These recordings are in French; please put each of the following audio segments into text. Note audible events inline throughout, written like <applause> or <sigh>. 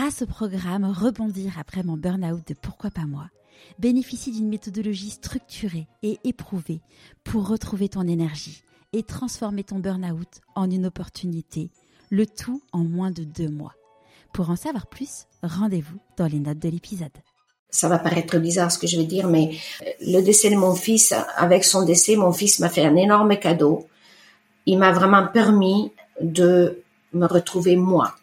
grâce au programme Rebondir après mon burn-out de Pourquoi pas moi, bénéficie d'une méthodologie structurée et éprouvée pour retrouver ton énergie et transformer ton burn-out en une opportunité, le tout en moins de deux mois. Pour en savoir plus, rendez-vous dans les notes de l'épisode. Ça va paraître bizarre ce que je vais dire, mais le décès de mon fils, avec son décès, mon fils m'a fait un énorme cadeau. Il m'a vraiment permis de me retrouver moi.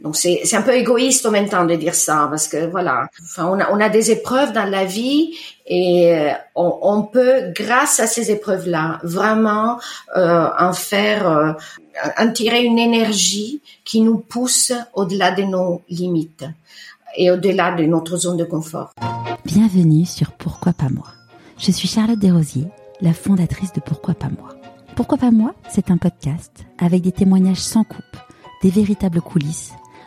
Donc c'est un peu égoïste en même temps de dire ça parce que voilà, enfin on a on a des épreuves dans la vie et euh, on, on peut grâce à ces épreuves là vraiment euh, en faire euh, en tirer une énergie qui nous pousse au-delà de nos limites et au-delà de notre zone de confort. Bienvenue sur Pourquoi pas moi. Je suis Charlotte Desrosiers, la fondatrice de Pourquoi pas moi. Pourquoi pas moi, c'est un podcast avec des témoignages sans coupe, des véritables coulisses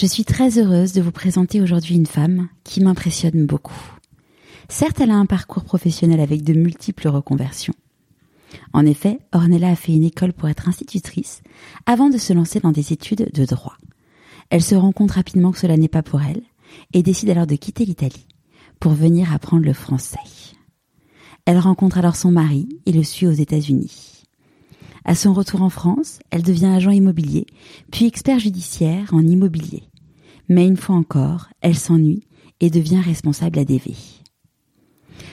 Je suis très heureuse de vous présenter aujourd'hui une femme qui m'impressionne beaucoup. Certes, elle a un parcours professionnel avec de multiples reconversions. En effet, Ornella a fait une école pour être institutrice avant de se lancer dans des études de droit. Elle se rend compte rapidement que cela n'est pas pour elle et décide alors de quitter l'Italie pour venir apprendre le français. Elle rencontre alors son mari et le suit aux États-Unis. À son retour en France, elle devient agent immobilier, puis expert judiciaire en immobilier. Mais une fois encore, elle s'ennuie et devient responsable ADV.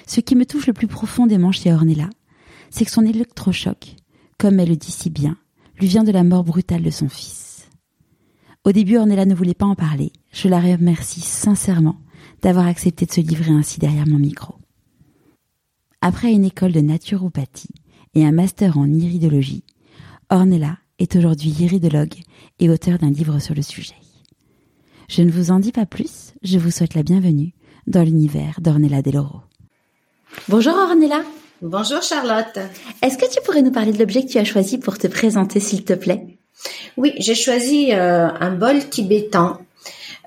Ce qui me touche le plus profondément chez Ornella, c'est que son électrochoc, comme elle le dit si bien, lui vient de la mort brutale de son fils. Au début, Ornella ne voulait pas en parler. Je la remercie sincèrement d'avoir accepté de se livrer ainsi derrière mon micro. Après une école de naturopathie et un master en iridologie, Ornella est aujourd'hui iridologue et auteur d'un livre sur le sujet. Je ne vous en dis pas plus, je vous souhaite la bienvenue dans l'univers d'Ornella Deloro. Bonjour Ornella. Bonjour Charlotte. Est-ce que tu pourrais nous parler de l'objet que tu as choisi pour te présenter s'il te plaît? Oui, j'ai choisi euh, un bol tibétain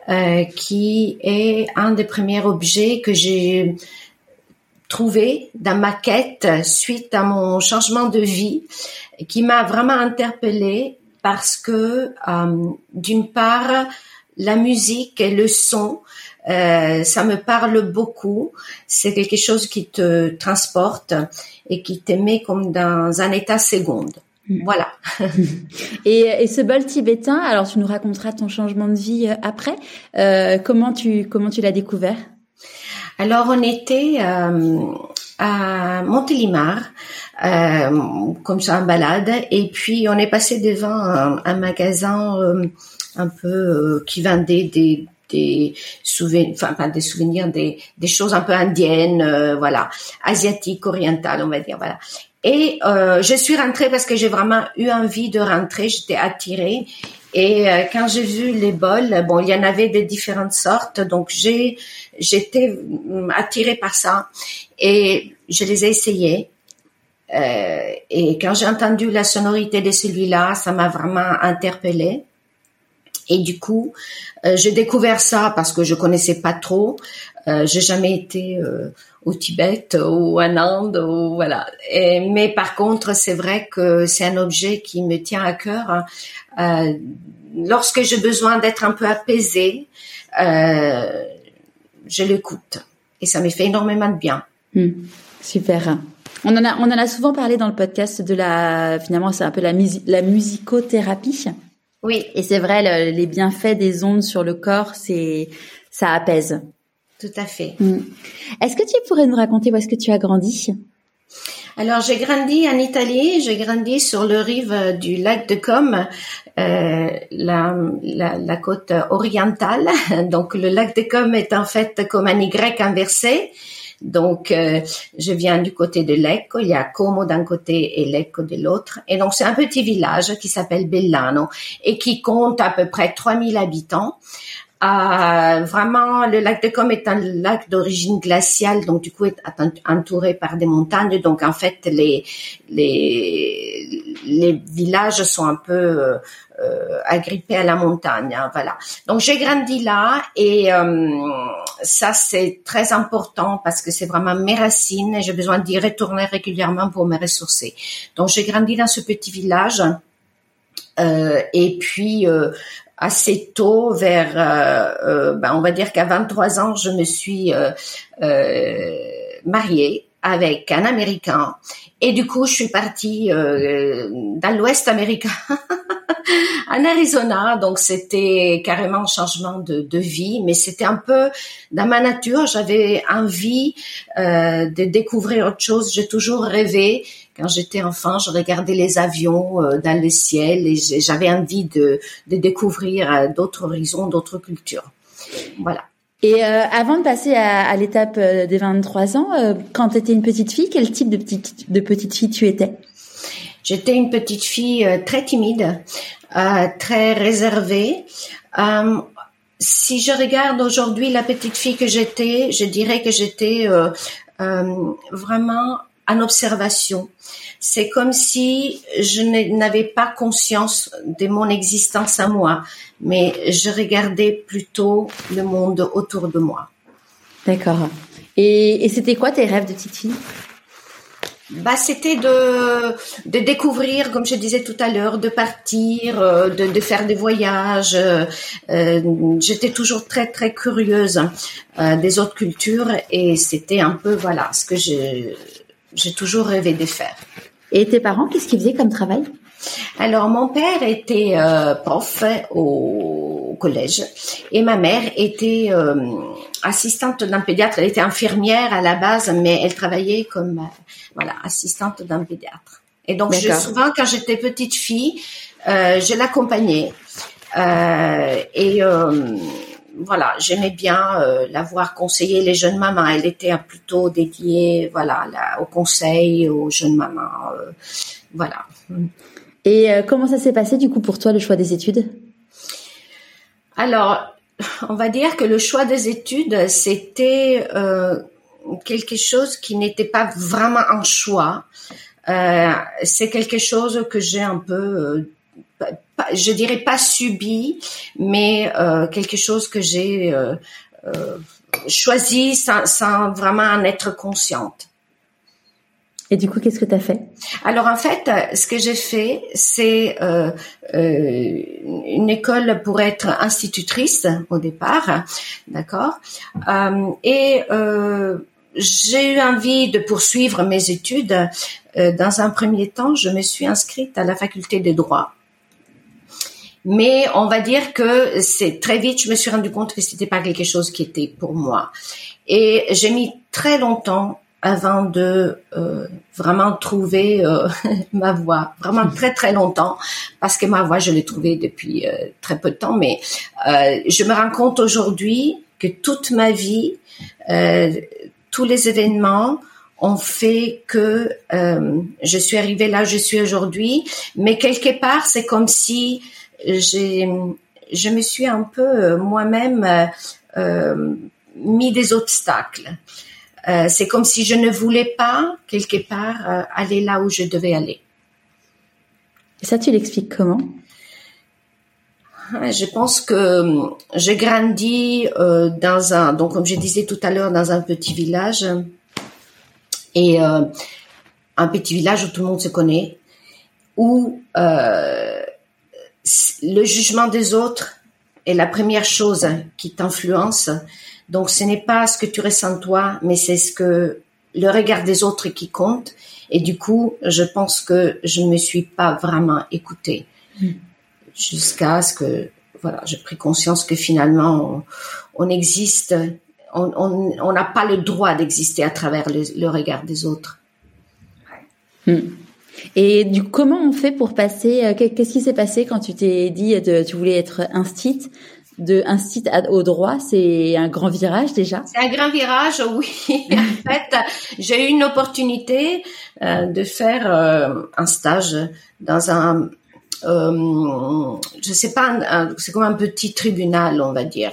euh, qui est un des premiers objets que j'ai trouvé dans ma quête suite à mon changement de vie qui m'a vraiment interpellée parce que euh, d'une part la musique et le son euh, ça me parle beaucoup c'est quelque chose qui te transporte et qui te met comme dans un état seconde voilà. <laughs> et, et, ce bol tibétain, alors tu nous raconteras ton changement de vie euh, après. Euh, comment tu comment tu l'as découvert? Alors on était euh, à Montélimar, comme ça en balade, et puis on est passé devant un, un magasin euh, un peu euh, qui vendait des des souvenirs, enfin pas des souvenirs, des, des choses un peu indiennes, voilà, asiatiques, orientales, on va dire, voilà. Et euh, je suis rentrée parce que j'ai vraiment eu envie de rentrer, j'étais attirée. Et euh, quand j'ai vu les bols, bon, il y en avait de différentes sortes, donc j'ai j'étais attirée par ça et je les ai essayés. Euh, et quand j'ai entendu la sonorité de celui-là, ça m'a vraiment interpellée. Et du coup, euh, j'ai découvert ça parce que je connaissais pas trop. Euh, j'ai jamais été euh, au Tibet ou en Inde ou voilà. Mais par contre, c'est vrai que c'est un objet qui me tient à cœur. Hein. Euh, lorsque j'ai besoin d'être un peu apaisée, euh, je l'écoute et ça me fait énormément de bien. Hmm, super. On en a on en a souvent parlé dans le podcast de la finalement c'est un peu la, la musicothérapie. Oui. Et c'est vrai le, les bienfaits des ondes sur le corps c'est ça apaise. Tout à fait. Mm. Est-ce que tu pourrais nous raconter où est-ce que tu as grandi? Alors j'ai grandi en Italie, j'ai grandi sur le rive du lac de Com, euh, la, la, la, côte orientale. <laughs> Donc le lac de Com est en fait comme un Y inversé. Donc euh, je viens du côté de Lecco, il y a Como d'un côté et Lecco de l'autre. Et donc c'est un petit village qui s'appelle Bellano et qui compte à peu près 3000 habitants. Euh, vraiment, le lac de Com est un lac d'origine glaciale, donc du coup est entouré par des montagnes. Donc en fait, les les les villages sont un peu euh, agrippés à la montagne. Hein, voilà. Donc j'ai grandi là et euh, ça c'est très important parce que c'est vraiment mes racines et j'ai besoin d'y retourner régulièrement pour me ressourcer. Donc j'ai grandi dans ce petit village. Euh, et puis euh, assez tôt, vers, euh, euh, ben, on va dire qu'à 23 ans, je me suis euh, mariée avec un Américain. Et du coup, je suis partie dans l'Ouest américain, <laughs> <laughs> en Arizona. Donc, c'était carrément un changement de, de vie, mais c'était un peu dans ma nature. J'avais envie de découvrir autre chose. J'ai toujours rêvé quand j'étais enfant, je regardais les avions euh, dans le ciel et j'avais envie de, de découvrir euh, d'autres horizons, d'autres cultures. Voilà. Et euh, avant de passer à, à l'étape des 23 ans, quand tu étais une petite fille, quel type de petite, de petite fille tu étais? J'étais une petite fille très timide, très réservée. si je regarde aujourd'hui la petite fille que j'étais, je dirais que j'étais vraiment en observation. C'est comme si je n'avais pas conscience de mon existence à moi, mais je regardais plutôt le monde autour de moi. D'accord. Et, c'était quoi tes rêves de petite fille? Bah, c'était de, de découvrir, comme je disais tout à l'heure, de partir, euh, de, de faire des voyages. Euh, j'étais toujours très très curieuse euh, des autres cultures et c'était un peu voilà ce que j'ai toujours rêvé de faire. Et tes parents, qu'est-ce qu'ils faisaient comme travail? Alors, mon père était euh, prof au, collège et ma mère était euh, assistante d'un pédiatre. Elle était infirmière à la base, mais elle travaillait comme euh, voilà assistante d'un pédiatre. Et donc, je, souvent, quand j'étais petite fille, je l'accompagnais. et voilà, j'aimais bien euh, la voir conseiller les jeunes mamans. Elle était plutôt dédiée, voilà, au conseil aux jeunes mamans, euh, voilà. Et euh, comment ça s'est passé du coup pour toi le choix des études? Alors, on va dire que le choix des études c'était quelque chose qui n'était pas vraiment un choix. c'est quelque chose que j'ai un peu je dirais pas subi, mais euh, quelque chose que j'ai euh, euh, choisi sans, sans, vraiment en être consciente. Et du coup, qu'est-ce que tu as fait? Alors en fait, ce que j'ai fait, c'est euh, euh, une école pour être institutrice au départ, d'accord? Euh, Et j'ai eu envie de poursuivre mes études. dans un premier temps, je me suis inscrite à la faculté des droits mais on va dire que c'est très vite, je me suis rendu compte que c'était pas quelque chose qui était pour moi. Et j'ai mis très longtemps avant de euh, vraiment trouver euh, <laughs> ma voix, vraiment très très longtemps, parce que ma voix je l'ai trouvée depuis euh, très peu de temps, mais je me rends compte aujourd'hui que toute ma vie, tous les événements ont fait que je suis arrivée là où je suis aujourd'hui, mais quelque part c'est comme si j'ai, je me suis un peu euh, moi-même euh, euh, mis des obstacles. Euh, c'est comme si je ne voulais pas quelque part aller là où je devais aller. Et ça, tu l'expliques comment? Je pense que j'ai grandi euh, dans un, donc comme je disais tout à l'heure, dans un petit village et euh, un petit village où tout le monde se connaît, où euh, le jugement des autres est la première chose qui t'influence. Donc ce n'est pas ce que tu ressens toi, mais c'est ce que le regard des autres qui compte. Et du coup, je pense que je ne me suis pas vraiment écoutée hmm. jusqu'à ce que voilà, j'ai pris conscience que finalement on, existe, on n'a pas le droit d'exister à travers le, regard des autres. Hmm. Et du comment on fait pour passer euh, Qu'est-ce qui s'est passé quand tu t'es dit de, tu voulais être instit de instit au droit, c'est un grand virage déjà? C'est un grand virage, oui. <laughs> en fait, j'ai eu une opportunité euh, de faire euh, un stage dans un euh, je sais pas, c'est comme un petit tribunal, on va dire.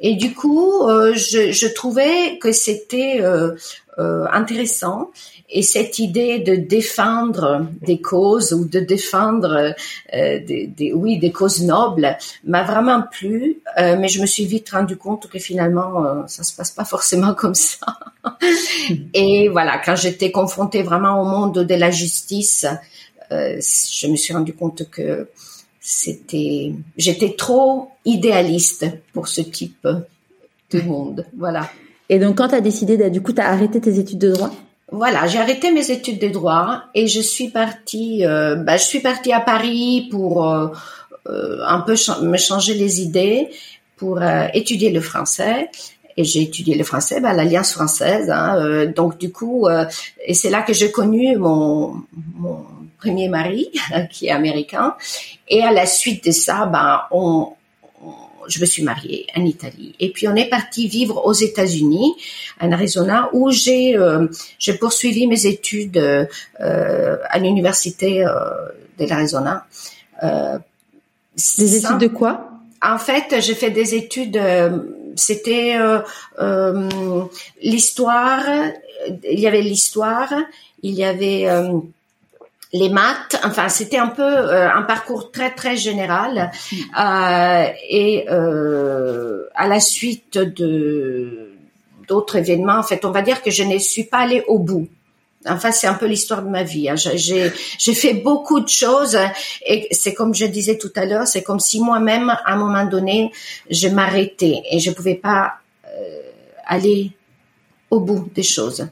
Et du coup, euh, je, je, trouvais que c'était euh, euh, intéressant. Et cette idée de défendre des causes ou de défendre euh, des, des, oui des causes nobles m'a vraiment plu, euh, mais je me suis vite rendu compte que finalement euh, ça se passe pas forcément <laughs> comme ça. Et voilà, quand j'étais confrontée vraiment au monde de la justice, euh, je me suis rendu compte que c'était, j'étais trop idéaliste pour ce type de monde. Voilà. Et donc, quand tu as décidé, de, du coup, tu as arrêté tes études de droit? Voilà, j'ai arrêté mes études de droit et je suis partie, euh, bah, je suis partie à Paris pour euh, euh un peu me changer les idées, pour euh, étudier le français. Et j'ai étudié le français bah, l'Alliance française. Hein, euh, donc, du coup, et c'est là que j'ai connu mon, mon premier mari, <laughs> qui est américain. Et à la suite de ça, ben, on, je me suis mariée en Italie. Et puis on est parti vivre aux États-Unis, en Arizona, où j'ai euh, j'ai poursuivi mes études euh, à l'université euh, de l'Arizona. Des études de quoi? En fait, j'ai fait des études. C'était l'histoire. Il y avait l'histoire. Il y avait les maths, enfin c'était un peu euh, un parcours très très général mm. euh, et euh, à la suite de d'autres événements, en fait, on va dire que je ne suis pas allée au bout. Enfin, c'est un peu l'histoire de ma vie. Hein. J'ai j'ai fait beaucoup de choses et c'est comme je disais tout à l'heure, c'est comme si moi-même à un moment donné je m'arrêtais et je pouvais pas euh, aller au bout des choses.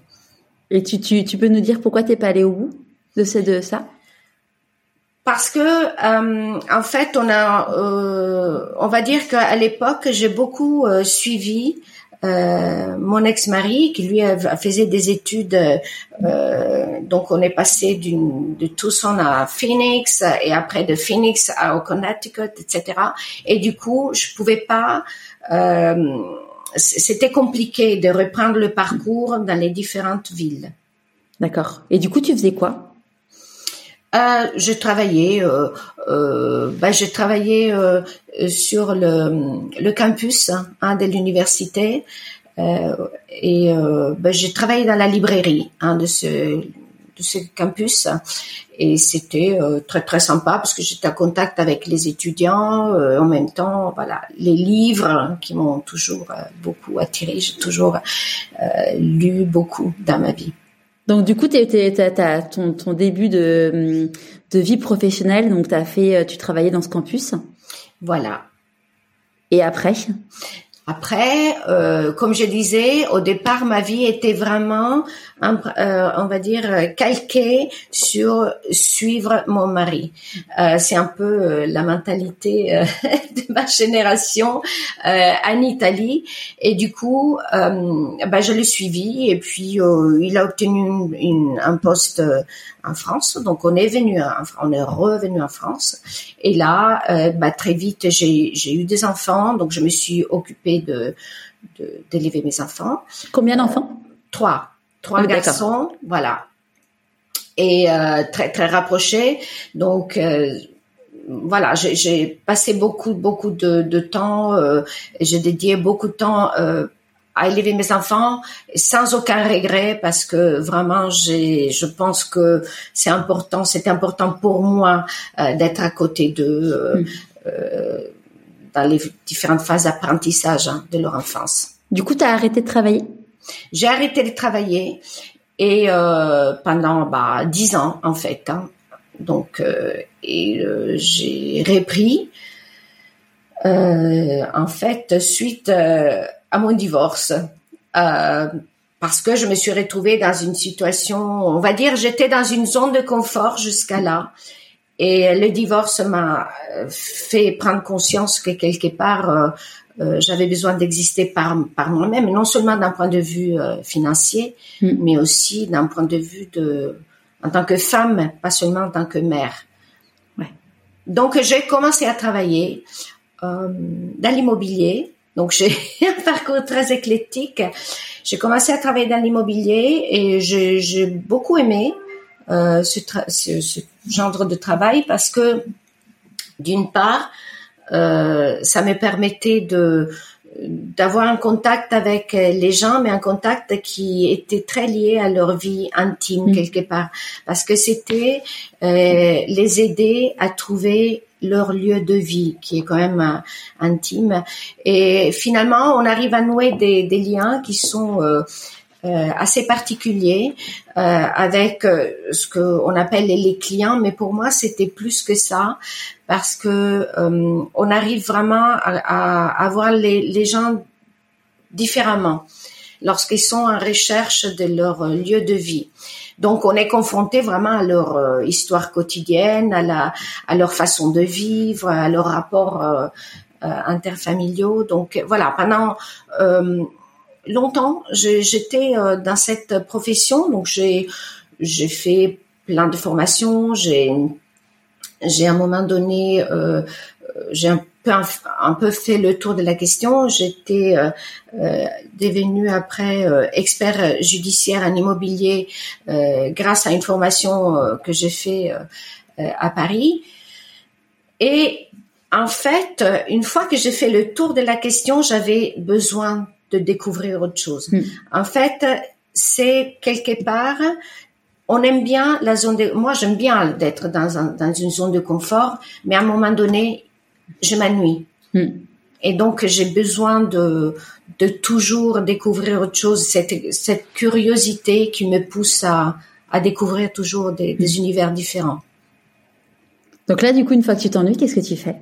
Et tu, tu, tu peux nous dire pourquoi t'es pas allée au bout? De ces de ça parce que euh, en fait on a euh, on va dire qu'à l'époque j'ai beaucoup euh, suivi euh, mon ex-mari qui lui faisait des études euh, donc on est passé d'une de Tucson à Phoenix et après de Phoenix à, au Connecticut etc et du coup je pouvais pas c'était compliqué de reprendre le parcours dans les différentes villes. D'accord. Et du coup tu faisais quoi? Euh, je travaillais, euh, euh, ben, j'ai travaillé euh, sur le, le campus hein, de l'université. Euh, et euh, ben, j'ai travaillé dans la librairie hein, de ce de ce campus. Et c'était très très sympa parce que j'étais en contact avec les étudiants en même temps voilà les livres hein, qui m'ont toujours beaucoup attiré. J'ai toujours lu beaucoup dans ma vie donc du coup, tu as ton, ton début de, de vie professionnelle, donc as fait, tu travaillais dans ce campus. Voilà. Et après? Après, euh, comme je disais, au départ, ma vie était vraiment, euh, on va dire, calquée sur suivre mon mari. Euh, c'est un peu euh, la mentalité euh, <laughs> de ma génération euh, en Italie. Et du coup, bah, je l'ai suivi et puis il a obtenu une, une, un poste en France. Donc on est venu, on est revenu en France. Et là, euh, bah, très vite, j'ai eu des enfants, donc je me suis occupée de d'élever mes enfants. Combien d'enfants? Trois, trois oh, garçons, voilà. Et euh, très très rapprochés. Donc euh, voilà, j'ai passé beaucoup beaucoup de, de temps. Euh, j'ai dédié beaucoup de temps euh, à élever mes enfants sans aucun regret parce que vraiment j'ai je pense que c'est important c'est important pour moi euh, d'être à côté d'eux euh, mm. euh, dans les différentes phases d'apprentissage hein, de leur enfance. Du coup, tu as arrêté de travailler? J'ai arrêté de travailler et euh, pendant bah dix ans en fait. Hein. Donc euh, et j'ai repris en fait suite à mon divorce. Euh, parce que je me suis retrouvée dans une situation, on va dire, j'étais dans une zone de confort jusqu'à là. Et le divorce m'a euh, fait prendre conscience que quelque part, euh, euh, j'avais besoin d'exister par, par moi-même, non seulement d'un point de vue euh, financier, mm. mais aussi d'un point de vue de, en tant que femme, pas seulement en tant que mère. Ouais. Donc j'ai commencé à travailler dans l'immobilier donc j'ai <laughs> un parcours très éclectique. J'ai commencé à travailler dans l'immobilier et j'ai beaucoup aimé euh, ce, ce, ce, genre de travail parce que d'une part, euh, ça me permettait de d'avoir un contact avec les gens, mais un contact qui était très lié à leur vie intime mm. quelque part, parce que c'était euh, les aider à trouver leur lieu de vie, qui est quand même euh, intime. Et finalement, on arrive à nouer des, des liens qui sont euh, euh, assez particulier euh, avec euh, ce qu'on appelle les clients, mais pour moi c'était plus que ça parce que on arrive vraiment à, à, voir les, les gens différemment lorsqu'ils sont en recherche de leur lieu de vie. Donc on est confronté vraiment à leur histoire quotidienne, à la à leur façon de vivre, à leurs rapports euh, interfamiliaux. Donc voilà, pendant longtemps, j'étais euh, dans cette profession, donc j'ai fait plein de formations. J'ai j'ai à un moment donné euh, j'ai un peu un, peu fait le tour de la question. J'étais euh, euh devenue après expert judiciaire en immobilier grâce à une formation que j'ai fait à Paris. Et en fait, une fois que j'ai fait le tour de la question, j'avais besoin de découvrir autre chose. Hmm. En fait, c'est quelque part, on aime bien la zone de, moi j'aime bien d'être dans, un, dans une zone de confort, mais à un moment donné, je m'ennuie. Hmm. Et donc j'ai besoin de, de toujours découvrir autre chose, cette, cette curiosité qui me pousse à, à découvrir toujours des, des hmm. univers différents. Donc là, du coup, une fois que tu t'ennuies, qu'est-ce que tu fais?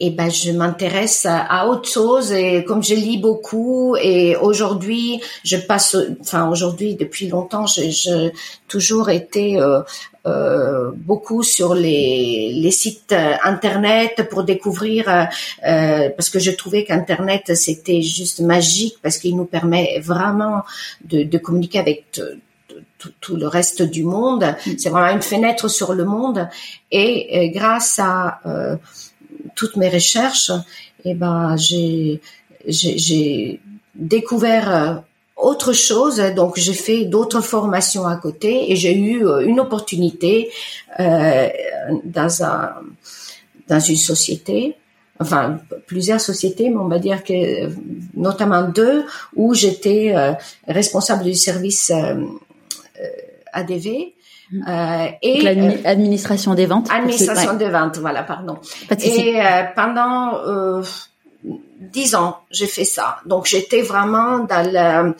Et ben je m'intéresse à autre chose et comme je lis beaucoup et aujourd'hui je passe enfin aujourd'hui depuis longtemps j'ai toujours été euh, euh, beaucoup sur les, les sites internet pour découvrir euh, parce que je trouvais qu'internet c'était juste magique parce qu'il nous permet vraiment de, de communiquer avec tout, tout, le reste du monde. C'est vraiment une fenêtre sur le monde et, et grâce à euh, toutes mes recherches, et eh ben j'ai j'ai découvert euh, autre chose. Donc j'ai fait d'autres formations à côté et j'ai eu euh, une opportunité euh, dans un dans une société, enfin plusieurs sociétés, mais on va dire que notamment deux où j'étais euh, responsable du service ADV euh, et l'administration des ventes. Administration des ventes, voilà, pardon. et euh, pendant euh, dix ans, j'ai fait ça. Donc j'étais vraiment dans la,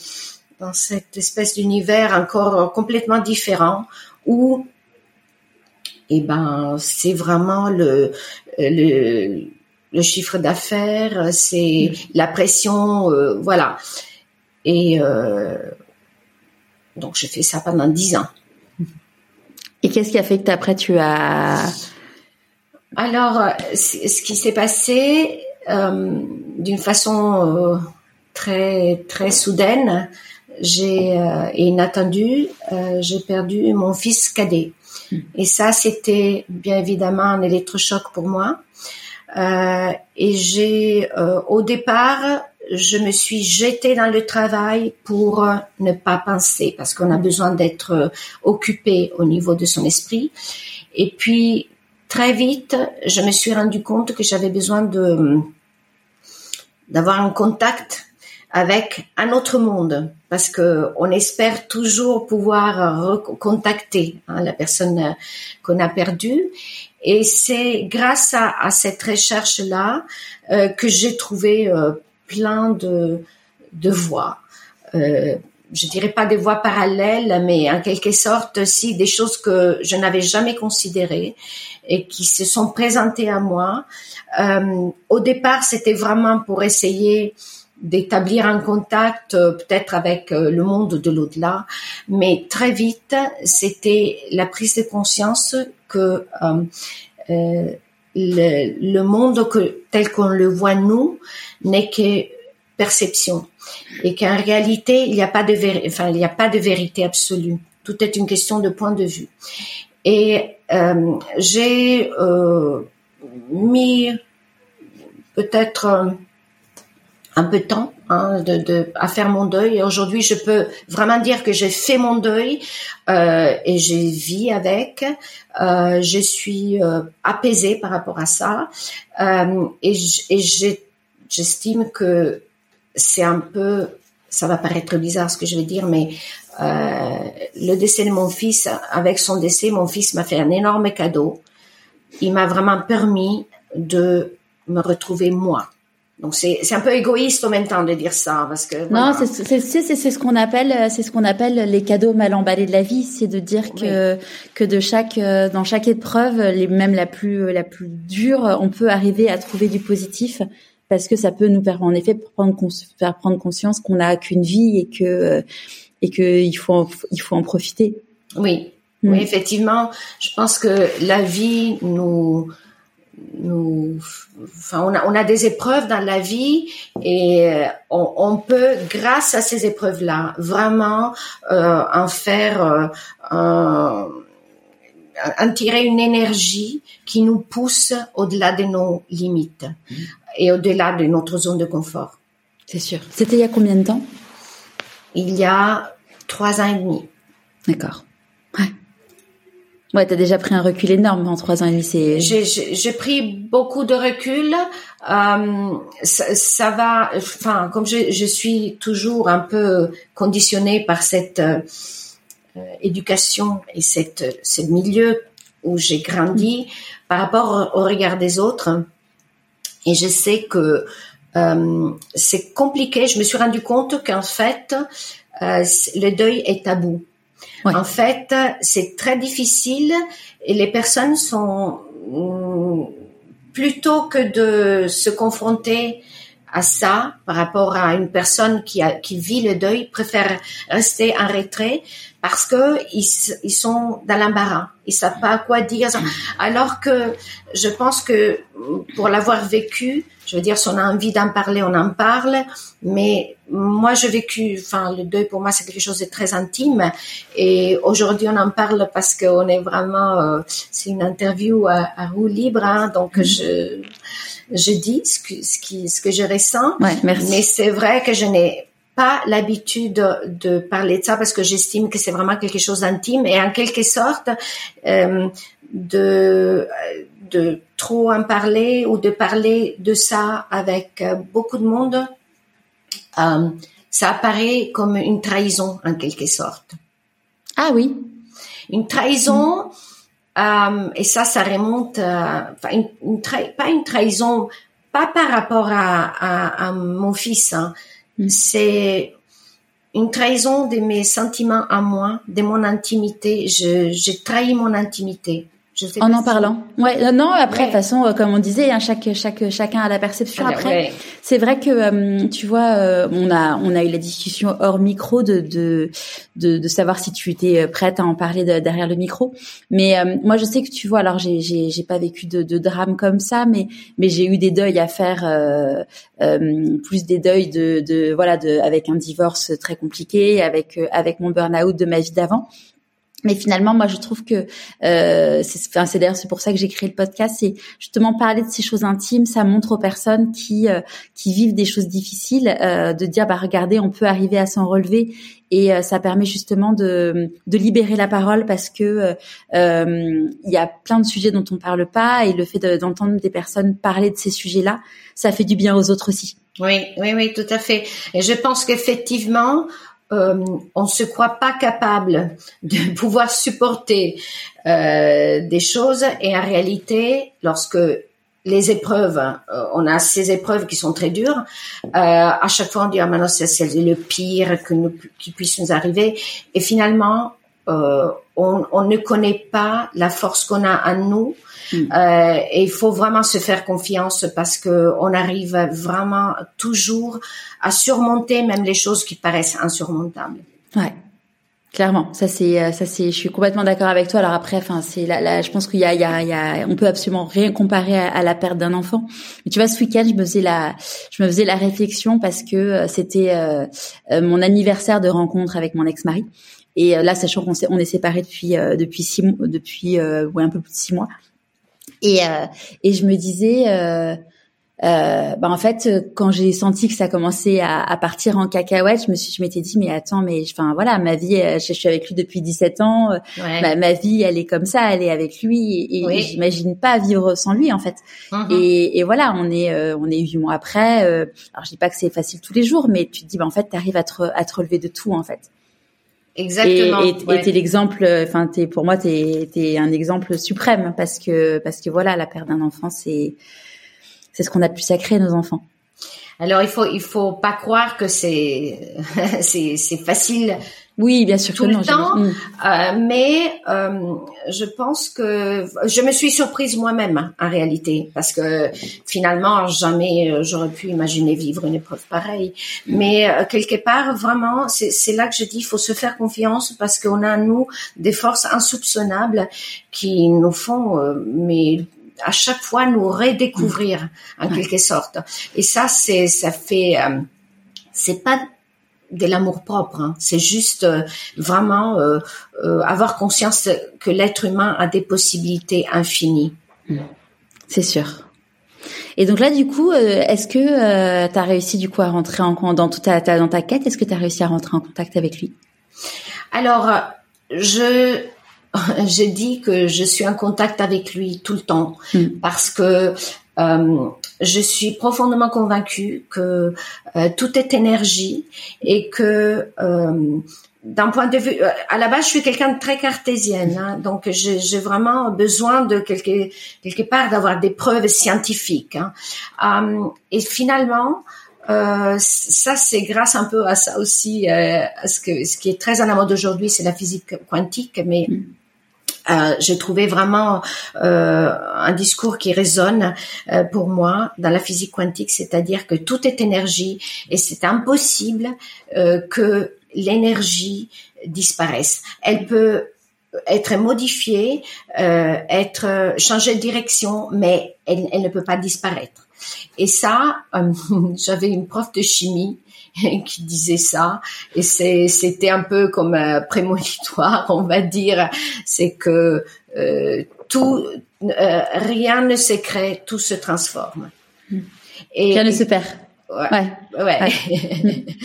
dans cette espèce d'univers encore complètement différent où, eh ben, c'est vraiment le le, le chiffre d'affaires, c'est la pression, euh, voilà. Et donc j'ai fait ça pendant dix ans. Et qu'est-ce qui a fait que après tu as Alors, euh, ce qui s'est passé euh, d'une façon euh, très très soudaine, j'ai euh, et inattendue, j'ai perdu mon fils cadet. Hmm. Et ça, c'était bien évidemment un électrochoc pour moi. et j'ai, au départ, je me suis jetée dans le travail pour euh, ne pas penser, parce qu'on a besoin d'être euh, occupé au niveau de son esprit. Et puis, très vite, je me suis rendu compte que j'avais besoin de d'avoir un contact avec un autre monde, parce que on espère toujours pouvoir recontacter hein, la personne euh, qu'on a perdue. Et c'est grâce à, cette recherche-là que j'ai trouvé plein de, de voix. Euh, je dirais pas des voix parallèles, mais en quelque sorte aussi des choses que je n'avais jamais considérées et qui se sont présentées à moi. Euh, au départ, c'était vraiment pour essayer d'établir un contact euh, peut-être avec le monde de l'au-delà, mais très vite, c'était la prise de conscience que le, le monde que, tel qu'on le voit nous n'est que perception et qu'en réalité il n'y a pas de enfin il n'y a pas de vérité absolue. Tout est une question de point de vue. Et euh, j'ai euh, mis peut-être un peu de temps hein, de, de, à faire mon deuil. Et aujourd'hui, je peux vraiment dire que j'ai fait mon deuil euh, et j'ai vis avec. Euh, je suis euh, apaisée par rapport à ça euh, et j'estime que c'est un peu, ça va paraître bizarre ce que je vais dire, mais euh, le décès de mon fils, avec son décès, mon fils m'a fait un énorme cadeau. Il m'a vraiment permis de me retrouver moi. Donc c'est c'est un peu égoïste en même temps de dire ça parce que non c'est c'est c'est c'est ce qu'on appelle c'est ce qu'on appelle les cadeaux mal emballés de la vie. C'est de dire que que de chaque dans chaque épreuve les même la plus la plus dure on peut arriver à trouver du positif parce que ça peut nous permettre en effet prendre faire prendre conscience qu'on n'a qu'une vie et que et que il faut il faut en profiter. Oui. Oui mm. effectivement je pense que la vie nous nous, enfin, on a, on a des épreuves dans la vie et euh, on, on peut, grâce à ces épreuves-là, vraiment euh, en faire, euh, un, en tirer une énergie qui nous pousse au-delà de nos limites mmh. et au-delà de notre zone de confort. C'est sûr. C'était il y a combien de temps? Il y a trois ans et demi. D'accord. Ouais, t'as déjà pris un recul énorme en trois ans et demi. C'est. J'ai pris beaucoup de recul. Euh, ça, ça, va. Enfin, comme je, je, suis toujours un peu conditionnée par cette euh, éducation et cette ce milieu où j'ai grandi par rapport au regard des autres. Et je sais que euh, c'est compliqué. Je me suis rendu compte qu'en fait, euh, le deuil est tabou. En fait, c'est très difficile et les personnes sont mm, plutôt que de se confronter à ça par rapport à une personne qui, qui vit le deuil, préfèrent rester en retrait parce que ils, ils sont dans l'embarras, ils savent pas quoi dire. Alors que je pense que pour l'avoir vécu, je veux dire, si on a envie d'en parler, on en parle. Mais moi, j'ai vécu, enfin, le deuil pour moi, c'est quelque chose de très intime. Et aujourd'hui, on en parle parce qu'on est vraiment, euh, c'est une interview à, à roue libre, hein, donc mm-hmm. je, je dis ce que, ce qui, ce que je ressens. Ouais, merci. Mais c'est vrai que je n'ai pas l'habitude de, parler de ça parce que j'estime que c'est vraiment quelque chose d'intime et en quelque sorte euh, de de trop en parler ou de parler de ça avec euh, beaucoup de monde, euh, ça apparaît comme une trahison en quelque sorte. Ah oui. Une trahison, euh, et ça, ça remonte, enfin, une, pas une trahison, pas par rapport à, à, mon fils, hein. Mm. c'est une trahison de mes sentiments à moi, de mon intimité. Je, j'ai trahi mon intimité en en parlant. Ouais, euh, non, après, de toute façon, euh, comme on disait, hein, chaque, chaque, chacun a la perception. Après, c'est vrai que, euh, tu vois, on a, on a eu la discussion hors micro de, de, de, de savoir si tu étais prête à en parler derrière le micro. Mais moi, je sais que tu vois, alors j'ai, j'ai, j'ai pas vécu de, de drame comme ça, mais, mais j'ai eu des deuils à faire, plus des deuils de, de, voilà, de, avec un divorce très compliqué, avec, avec mon burn-out de ma vie d'avant. Mais finalement, moi, je trouve que euh, c'est enfin, d'ailleurs c'est pour ça que j'ai créé le podcast, c'est justement parler de ces choses intimes. Ça montre aux personnes qui euh, qui vivent des choses difficiles euh, de dire bah regardez, on peut arriver à s'en relever et euh, ça permet justement de de libérer la parole parce que euh, il y a plein de sujets dont on parle pas et le fait d'entendre des personnes parler de ces sujets-là, ça fait du bien aux autres aussi. Oui, oui, oui, tout à fait. Et je pense qu'effectivement, euh, on se croit pas capable de <laughs> pouvoir supporter euh, des choses et en réalité, lorsque les épreuves, euh, on a ces épreuves qui sont très dures. Euh, à chaque fois, on dit ah maintenant c'est le pire que nous, qui puisse nous arriver. Et finalement, euh, on, on, ne connaît pas la force qu'on a en nous Mm. Euh, et il faut vraiment se faire confiance parce que on arrive vraiment toujours à surmonter même les choses qui paraissent insurmontables. Ouais. Clairement, ça c'est euh, ça c'est, je suis complètement d'accord avec toi. Alors après, enfin c'est là, je pense qu'il y a, il y a, il y a, on peut absolument rien comparer à, la perte d'un enfant. Mais tu vois, ce week-end, je me faisais la, je me faisais la réflexion parce que euh, c'était euh, mon anniversaire de rencontre avec mon ex-mari. Et là, sachant qu'on s'est, on est séparés depuis depuis six mois, depuis ouais un peu plus de six mois. Et, euh, et je me disais, euh, euh, bah en fait, quand j'ai senti que ça commençait à, à, partir en cacahuète, je me suis, je m'étais dit, mais attends, mais enfin voilà, ma vie, euh, je, suis avec lui depuis 17 ans, euh, ma, ma, vie, elle est comme ça, elle est avec lui, et, et j'imagine pas vivre sans lui en fait. Mm-hmm. Et, et, voilà, on est, euh, on est huit mois après. alors je dis pas que c'est facile tous les jours, mais tu te dis, bah en fait, t'arrives à te, à te relever de tout en fait. Exactement. Et, et, t'es l'exemple, enfin, t'es pour moi, t'es, t'es un exemple suprême parce que parce que voilà, la perte d'un enfant, c'est c'est ce qu'on a pu sacrer nos enfants. Alors il faut il faut pas croire que c'est <laughs> c'est c'est facile. Oui, bien sûr tout le temps, mm. euh, mais euh, je pense que je me suis surprise moi-même hein, en réalité parce que finalement jamais euh, j'aurais pu imaginer vivre une épreuve pareille. Mais euh, quelque part vraiment c'est c'est là que je dis il faut se faire confiance parce qu'on a nous des forces insoupçonnables qui nous font euh, mais à chaque fois nous redécouvrir en quelque sorte. Et ça, c'est ça fait, euh, c'est pas de l'amour propre, hein. c'est juste euh, vraiment euh, avoir conscience que l'être humain a des possibilités infinies. Mm. C'est sûr. Et donc là, du coup, est-ce que tu as réussi du coup à rentrer en dans ta, dans ta quête? Est-ce que tu as réussi à rentrer en contact avec lui? Alors, je <laughs> je dis que je suis en contact avec lui tout le temps hmm. parce que euh, je suis profondément convaincue que euh, tout est énergie et que euh, d'un point de vue, à la base, je suis quelqu'un de très cartésienne, hein, donc j'ai vraiment besoin de quelque quelque part d'avoir des preuves scientifiques. Hein. et finalement, euh, ça, c'est grâce un peu à ça aussi, euh, à ce que ce qui est très à la mode aujourd'hui, c'est la physique quantique. Mais mm. Euh, j'ai trouvé vraiment euh, un discours qui résonne euh, pour moi dans la physique quantique, c'est-à-dire que tout est énergie et c'est impossible euh, que l'énergie disparaisse. Elle peut être modifiée, être changer de direction, mais elle, ne peut pas disparaître. Et ça, euh, <laughs> j'avais une prof de chimie <laughs> qui disait ça. Et c'était un peu comme un prémonitoire <laughs> on va dire. C'est que euh, tout euh, rien ne se crée tout se transforme. Et, rien ne se perd. Ouais. ouais.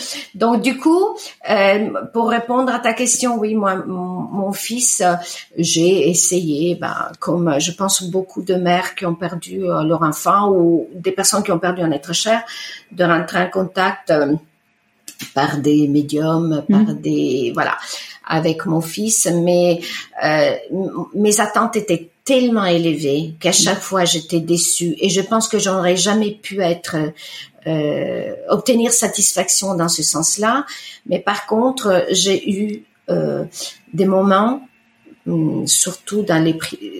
<laughs> Donc du coup, euh, pour répondre à ta question, oui, moi, mon, fils, euh, j'ai essayé, ben, comme je pense beaucoup de mères qui ont perdu euh, leur enfant ou des personnes qui ont perdu un être cher, de rentrer en contact par des médiums, par mm. des voilà, avec mon fils. Mais mes attentes étaient tellement élevées qu'à chaque fois j'étais déçue et je pense que j'aurais jamais pu être euh, obtenir satisfaction dans ce sens-là. Mais par contre, j'ai eu euh, des moments, hum, surtout dans les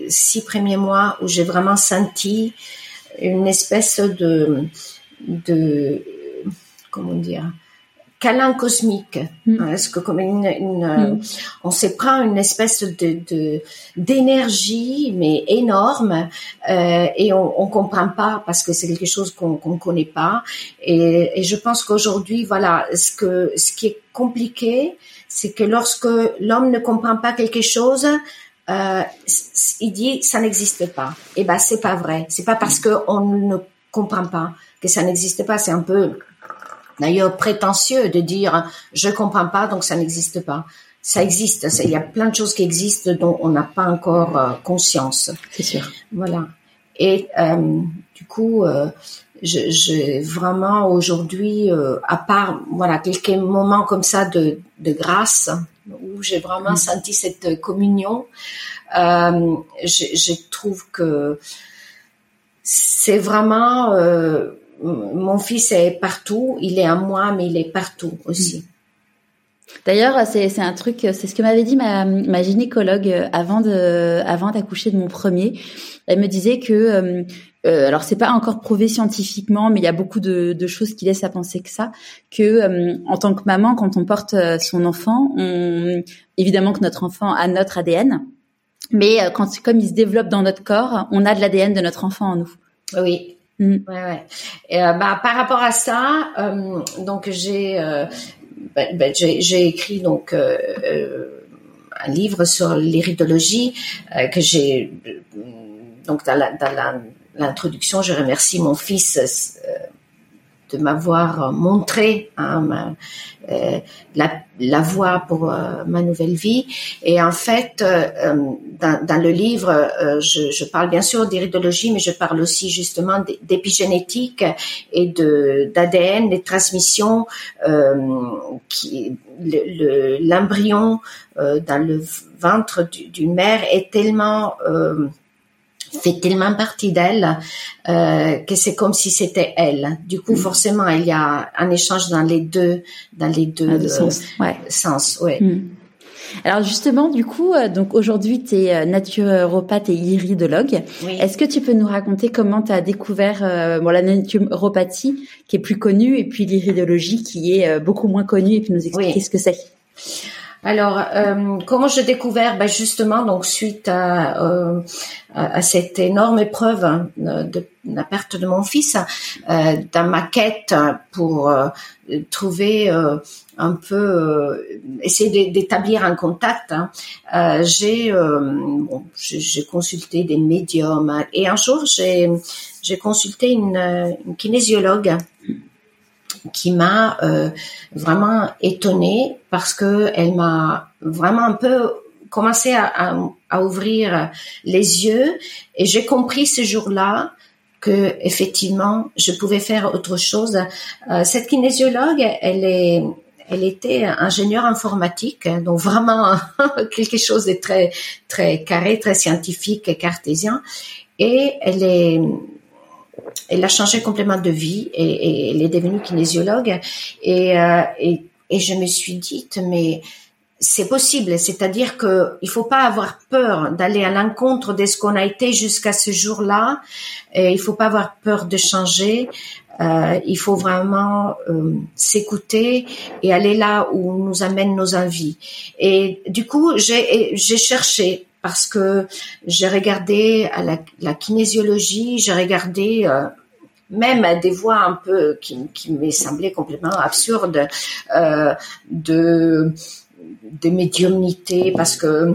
six premiers mois, où j'ai vraiment senti une espèce de, de comment dire, câlin cosmique. Mm. Hein, que comme une, une mm. on se prend une espèce de d'énergie mais énorme euh, et on, on comprend pas parce que c'est quelque chose qu'on qu'on connaît pas. Et, et je pense qu'aujourd'hui, voilà, ce que ce qui est compliqué, c'est que lorsque l'homme ne comprend pas quelque chose, euh, il dit ça n'existe pas. Et eh ben c'est pas vrai. C'est pas parce que on ne comprend pas que ça n'existe pas. C'est un peu d'ailleurs prétentieux de dire je comprends pas donc ça n'existe pas. Ça existe, il y a plein de choses qui existent dont on n'a pas encore euh, conscience. C'est sûr. Voilà. Et euh, du coup, euh, j'ai vraiment aujourd'hui, euh, à part voilà quelques moments comme ça de, de grâce où j'ai vraiment mm. senti cette communion, euh, je, je, trouve que c'est vraiment mon fils est partout, il est à moi, mais il est partout aussi. D'ailleurs, c'est un truc, c'est ce que m'avait dit ma, ma gynécologue euh, avant de avant d'accoucher de mon premier. Elle me disait que euh, euh, alors c'est pas encore prouvé scientifiquement, mais il y a beaucoup de, de choses qui laissent à penser que ça, que euh, en tant que maman, quand on porte son enfant, on, évidemment que notre enfant a notre ADN, mais quand comme il se développe dans notre corps, on a de l'ADN de notre enfant en nous. Oui, Mm. Ouais, ouais. Et, euh, bah, par rapport à ça, euh, donc j'ai euh, bah, bah, j'ai écrit donc euh, euh, un livre sur l'iridologie que j'ai donc dans l'introduction, je remercie mon fils de m'avoir montré hein, euh, la, la, voie pour euh, ma nouvelle vie. Et en fait, euh, dans, dans, le livre, je, je, parle bien sûr d'iridologie, mais je parle aussi justement d'épigénétique et de d'ADN, des transmissions qui l'embryon dans le ventre d'une mère est tellement fait tellement partie d'elle euh, que c'est comme si c'était elle. Du coup, mm. forcément, il y a un échange dans les deux, dans les deux euh, sens. Ouais. sens ouais. Mm. Alors justement, du coup, euh, donc aujourd'hui, tu es naturopathe et iridologue. Est-ce que tu peux nous raconter comment tu as découvert bon, la naturopathie, qui est plus connue, et puis l'iridologie, qui est beaucoup moins connue, et puis nous expliquer ce que c'est? Alors, euh, comment j'ai découvert? Ben Justement, donc suite à, euh, cette énorme épreuve hein, de, la perte de mon fils, euh, dans ma quête pour euh, trouver un peu, essayer d'établir un contact, hein, j'ai consulté des médiums et un jour j'ai j'ai consulté une, une kinésiologue qui m'a euh, vraiment étonnée parce que elle m'a vraiment un peu commencé à, à, ouvrir les yeux et j'ai compris ce jour-là que effectivement je pouvais faire autre chose. Euh, cette kinésiologue, elle est elle était ingénieure informatique, donc vraiment <laughs> quelque chose de très très carré, très scientifique cartésien. Et elle est elle a changé complètement de vie et, elle est devenue kinésiologue. Et, euh, et, et, je me suis dit, mais c'est possible, c'est-à-dire que il faut pas avoir peur d'aller à l'encontre de ce qu'on a été jusqu'à ce jour-là. Et il faut pas avoir peur de changer. Euh, il faut vraiment euh, s'écouter et aller là où nous amènent nos envies. Et du coup, j'ai cherché parce que j'ai regardé à la, la kinésiologie, j'ai regardé euh, même des voix un peu qui, qui m'est semblé complètement absurdes euh, de de médiumnité parce que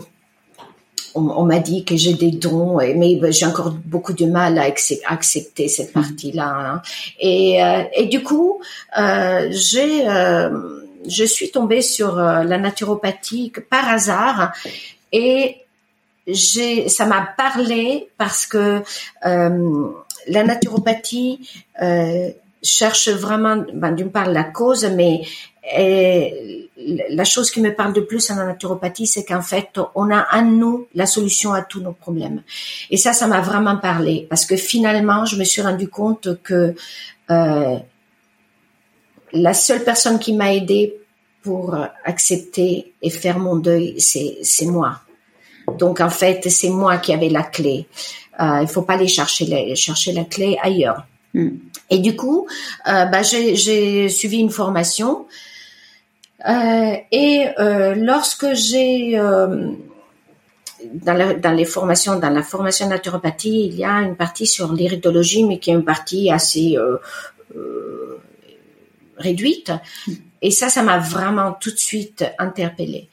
on, m'a dit que j'ai des dons, mais j'ai encore beaucoup de mal à accepter cette mmh. partie-là. Hein. Et, euh, et, du coup, euh, j'ai, je suis tombée sur la naturopathie par hasard et j'ai, ça m'a parlé parce que euh, la naturopathie euh, cherche vraiment, ben, d'une part la cause, mais la chose qui me parle de plus en naturopathie, c'est qu'en fait, on a en nous la solution à tous nos problèmes. Et ça, ça m'a vraiment parlé parce que finalement, je me suis rendu compte que euh, la seule personne qui m'a aidé pour accepter et faire mon deuil, c'est moi. Donc en fait, c'est moi qui avais la clé. Euh, il faut pas aller chercher, chercher la clé ailleurs. Hmm. Et du coup, euh, bah, j'ai suivi une formation. Euh, et euh, lorsque j'ai dans, dans, les formations, dans la formation naturopathie, il y a une partie sur l'iridologie, mais qui est une partie assez réduite. Hmm. Et ça, ça m'a vraiment tout de suite interpellée.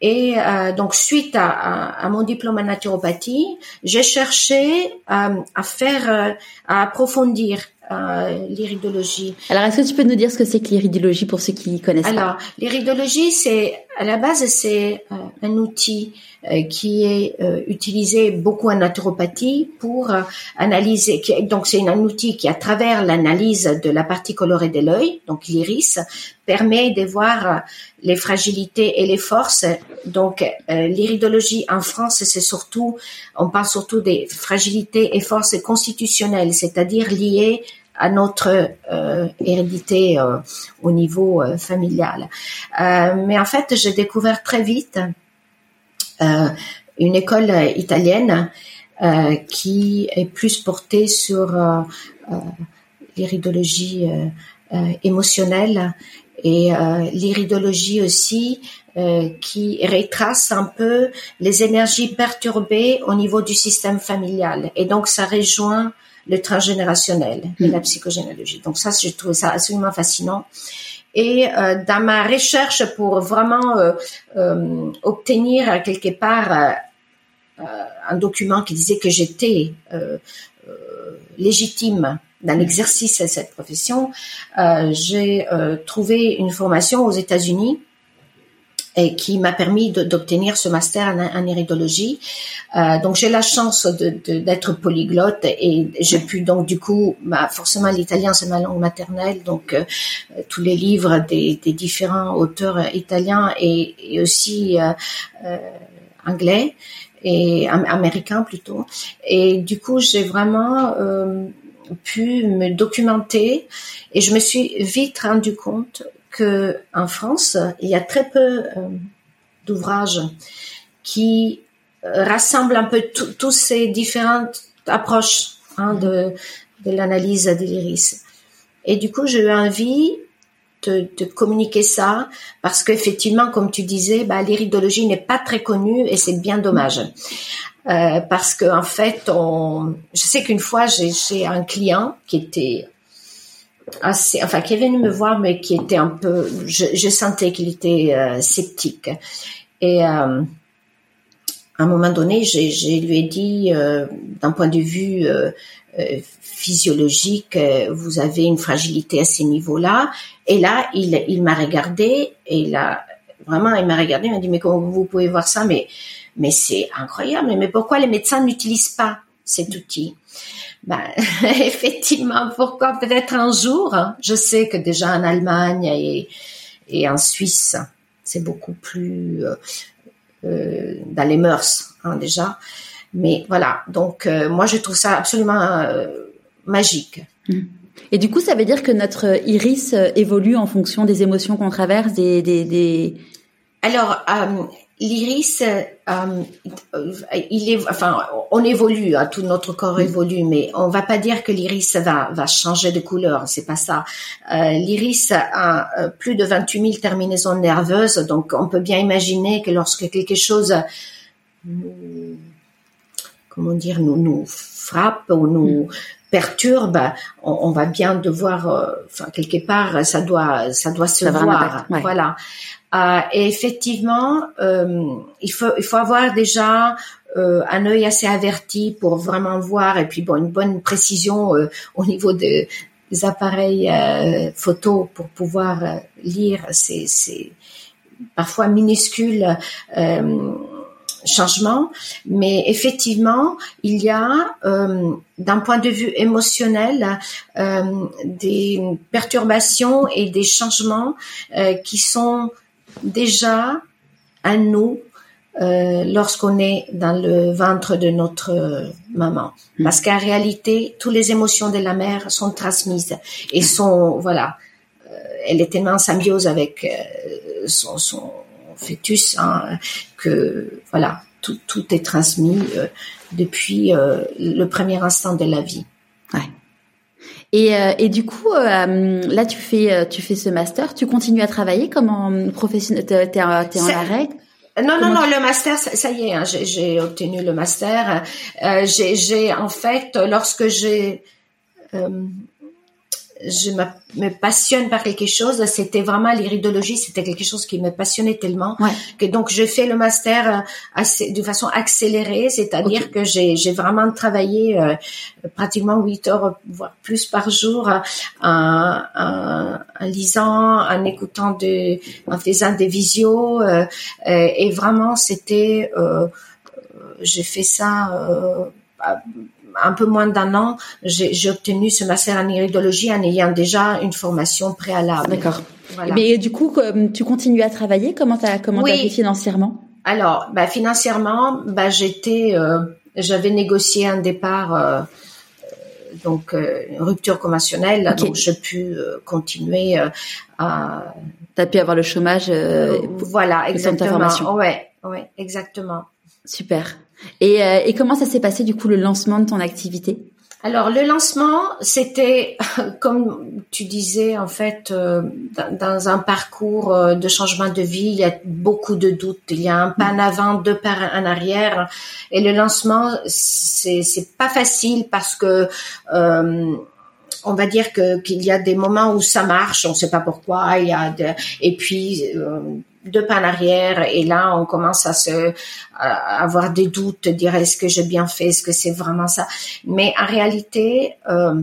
Et euh, donc, suite à, à, mon diplôme en naturopathie, j'ai cherché euh, à faire, euh, à approfondir euh, l'iridologie. Alors, est-ce que tu peux nous dire ce que c'est que l'iridologie pour ceux qui connaissent Alors, l'iridologie, c'est à la base, c'est euh, un outil euh, qui est utilisé beaucoup en naturopathie pour analyser. donc, c'est un outil qui, à travers l'analyse de la partie colorée de l'œil, donc l'iris, permet de voir les fragilités et les forces. Donc, l'iridologie en France, c'est surtout, on parle surtout des fragilités et forces constitutionnelles, c'est-à-dire liées à notre euh, hérédité euh, au niveau euh, familial. mais en fait, j'ai découvert très vite une école italienne qui est plus portée sur l'iridologie émotionnelle et l'iridologie aussi qui retrace un peu les énergies perturbées au niveau du système familial. Et donc, ça rejoint le transgénérationnel et la mm. psychogénéalogie. Donc ça, je trouve ça absolument fascinant. Et euh, dans ma recherche pour vraiment euh, euh, obtenir quelque part un document qui disait que j'étais légitime d'un exercice à cette profession, j'ai trouvé une formation aux États-Unis et qui m'a permis d'obtenir ce master en, iridologie. Euh, donc j'ai la chance d'être polyglotte et j'ai pu donc du coup, bah, forcément l'italien c'est ma langue maternelle, donc euh, tous les livres des, des, différents auteurs italiens et, et aussi euh, euh anglais et américains plutôt. Et du coup j'ai vraiment euh, pu me documenter et je me suis vite rendu compte que en France, il y a très peu euh, d'ouvrages qui euh, rassemblent un peu toutes ces différentes approches hein, de, l'analyse de l'iris. Et du coup, j'ai eu envie de, communiquer ça parce qu'effectivement, comme tu disais, bah, l'iridologie n'est pas très connue et c'est bien dommage. Euh, parce que en fait, je sais qu'une fois, j'ai un client qui était enfin, qui est venu me voir, mais qui était un peu, je, sentais qu'il était euh, sceptique. Et euh, à un moment donné, je lui ai dit, euh, d'un point de vue physiologique, vous avez une fragilité à ces niveaux-là. Et là, il, il m'a regardé et là, vraiment, il m'a regardé, il m'a dit, mais comment vous pouvez voir ça? Mais, mais c'est incroyable. Mais pourquoi les médecins n'utilisent pas cet outil? Ben, <laughs> effectivement, pourquoi? Peut-être un jour. Hein. Je sais que déjà en Allemagne et, et en Suisse, c'est beaucoup plus euh, euh, dans les mœurs hein, déjà. Mais voilà, donc euh, moi je trouve ça absolument euh, magique. Mmh. Et du coup, ça veut dire que notre iris évolue en fonction des émotions qu'on traverse, des, des, des... Alors, l'iris, euh, il est, enfin, on évolue, hein, tout notre corps évolue, mais on va pas dire que l'iris va, va changer de couleur, c'est pas ça. Euh, l'iris a euh, plus de 28 000 terminaisons nerveuses, donc on peut bien imaginer que lorsque quelque chose, comment dire, nous, nous frappe ou nous mm. perturbe, on, on, va bien devoir, euh, enfin quelque part, ça doit, ça doit se voir, voilà. Euh, et effectivement, euh, il faut il faut avoir déjà euh, un œil assez averti pour vraiment voir et puis bon une bonne précision euh, au niveau de, des appareils euh, photo pour pouvoir euh, lire ces, ces parfois minuscules changements. Mais effectivement, il y a d'un point de vue émotionnel des perturbations et des changements qui sont déjà à nous euh, lorsqu'on est dans le ventre de notre maman. Hmm. Parce qu'en réalité, toutes les émotions de la mère sont transmises et sont, voilà, euh, elle est tellement en symbiose avec euh, son, son, fœtus hein, que, voilà, tout, tout est transmis euh, depuis euh, le premier instant de la vie. Ouais. Et, euh, et du coup, euh, là, tu fais, euh, tu fais ce master, tu continues à travailler comme en professionnel, t'es, t'es, en arrêt? Non, non, non, le master, ça, y est, hein, j'ai, j'ai obtenu le master. Euh, j'ai, j'ai, en fait, lorsque j'ai je me, passionne par quelque chose, c'était vraiment l'iridologie, c'était quelque chose qui me passionnait tellement que donc je fais le master euh, assez, de façon accélérée, c'est-à-dire que j'ai, j'ai vraiment travaillé euh, pratiquement 8 heures voire plus par jour euh, en, en, en, lisant, en écoutant de, en faisant des visios et vraiment c'était j'ai fait ça un peu moins d'un an, j'ai obtenu ce master en iridologie en ayant déjà une formation préalable. D'accord. Mais du coup, tu continues à travailler? Comment t'as comment as fait financièrement? Alors, bah, financièrement, bah, j'étais, euh, j'avais négocié un départ. Euh, donc euh, une rupture conventionnelle, donc j'ai pu continuer à. T'as pu avoir le chômage. voilà, exactement. Ouais, ouais, exactement. Super. Et, euh, et comment ça s'est passé du coup le lancement de ton activité? Alors le lancement, c'était <laughs> comme tu disais en fait euh, dans, un parcours euh, de changement de vie, il y a beaucoup de doutes, il y a un pas en avant, deux pas en arrière, et le lancement c'est c'est pas facile parce que euh, on va dire que qu'il y a des moments où ça marche, on ne sait pas pourquoi, il y a et puis deux pas en arrière et là on commence à se à avoir des doutes, dire est-ce que j'ai bien fait, est-ce que c'est vraiment ça? Mais en réalité, euh,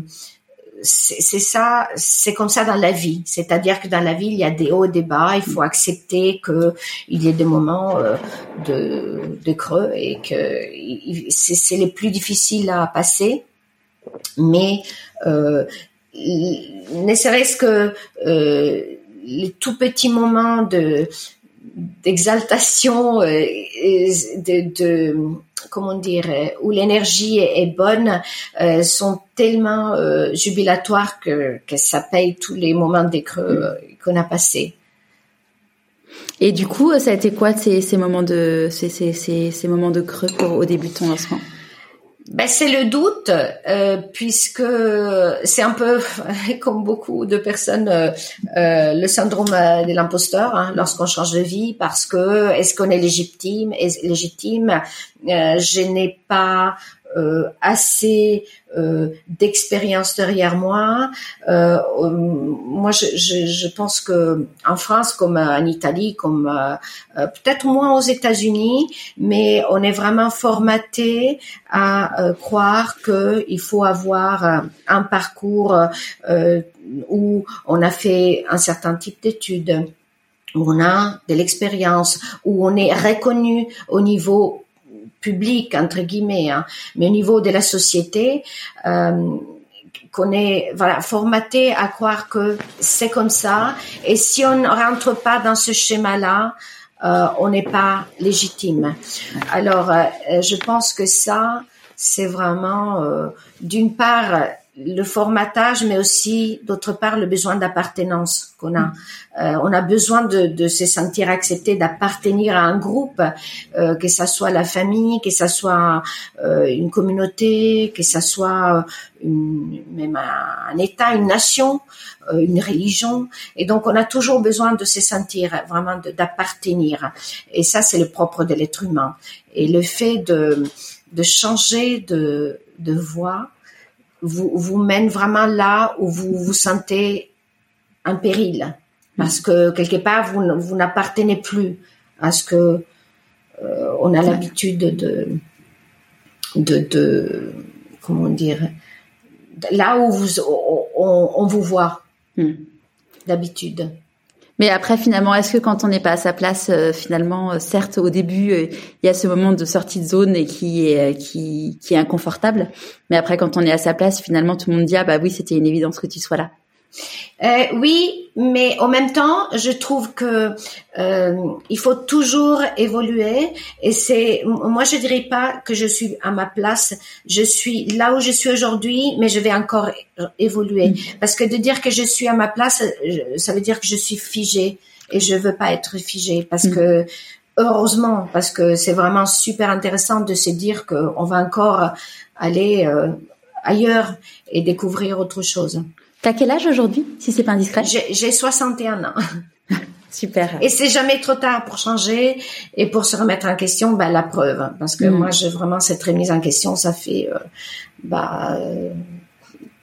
c'est ça, c'est comme ça dans la vie. C'est-à-dire que dans la vie, il y a des hauts et des bas. Il faut accepter que il y ait des moments euh, de, de creux et que c'est les plus difficiles à passer. Mais euh, ne serait-ce que euh, les tout petits moments de d'exaltation, euh, de, de, comment dire, où l'énergie est, bonne, euh, sont tellement euh, jubilatoires que, que ça paye tous les moments des creux qu'on a passés. Et du coup, ça a été quoi ces, ces moments de ces, ces, ces, moments de creux pour, au début de ton lancement ben, c'est le doute, euh, puisque c'est un peu <laughs> comme beaucoup de personnes euh, euh le syndrome de l'imposteur hein, lorsqu'on change de vie, parce que est-ce qu'on est légitime, est légitime? Euh, Je n'ai pas euh, assez euh, d'expérience derrière moi. Euh, moi, je, je, je, pense que en France, comme en Italie, comme peut-être moins aux États-Unis, mais on est vraiment formaté à croire qu'il faut avoir un parcours où on a fait un certain type d'études où on a de l'expérience, où on est reconnu au niveau public entre guillemets, hein, mais au niveau de la société, euh, qu'on est voilà formaté à croire que c'est comme ça, et si on ne rentre pas dans ce schéma-là, euh, on n'est pas légitime. Alors, euh, je pense que ça, c'est vraiment euh, d'une part le formatage, mais aussi d'autre part le besoin d'appartenance qu'on a. Euh, on a besoin de, de se sentir accepté, d'appartenir à un groupe, euh, que ça soit la famille, que ça soit euh, une communauté, que ça soit une, même un, un, État, une nation, euh, une religion. Et donc on a toujours besoin de se sentir vraiment d'appartenir. Et ça c'est le propre de l'être humain. Et le fait de, de changer de, de voie vous, vous mène vraiment là où vous vous sentez en péril. Parce que quelque part, vous, vous n'appartenez plus à ce que euh, on a l'habitude de, de, de, comment dire, là où vous, on, on vous voit hmm. d'habitude. Mais après, finalement, est-ce que quand on n'est pas à sa place, euh, finalement, euh, certes, au début, euh, il y a ce moment de sortie de zone et qui est qui, qui est inconfortable, mais après, quand on est à sa place, finalement, tout le monde dit ah bah oui, c'était une évidence que tu sois là. Euh, oui, mais en même temps, je trouve que euh, il faut toujours évoluer. Et c'est, moi, je dirais pas que je suis à ma place. Je suis là où je suis aujourd'hui, mais je vais encore évoluer. Mm. Parce que de dire que je suis à ma place, ça veut dire que je suis figée. Et je veux pas être figée parce mm. que heureusement, parce que c'est vraiment super intéressant de se dire qu'on va encore aller euh, ailleurs et découvrir autre chose. T'as quel âge aujourd'hui, si c'est pas indiscret? J'ai 61 ans. <laughs> Super. Et c'est jamais trop tard pour changer et pour se remettre en question. Bah, la preuve, parce que mm. moi, j'ai vraiment cette remise en question. Ça fait euh, bah, euh,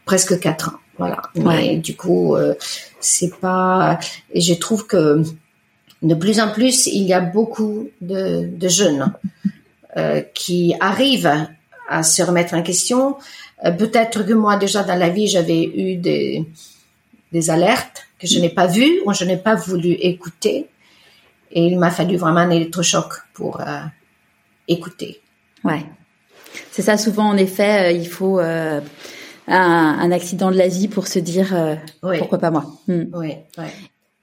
presque quatre ans. Voilà. Ouais. du coup, euh, c'est pas. Et je trouve que de plus en plus, il y a beaucoup de, de jeunes qui arrivent à se remettre en question, euh, peut-être que moi déjà dans la vie j'avais eu des, des alertes que je n'ai pas vues ou je n'ai pas voulu écouter et il m'a fallu vraiment un électrochoc pour euh, écouter. Ouais, c'est ça. Souvent, en effet, euh, il faut un, un, accident de la vie pour se dire pourquoi pas moi. Hmm. Oui, ouais.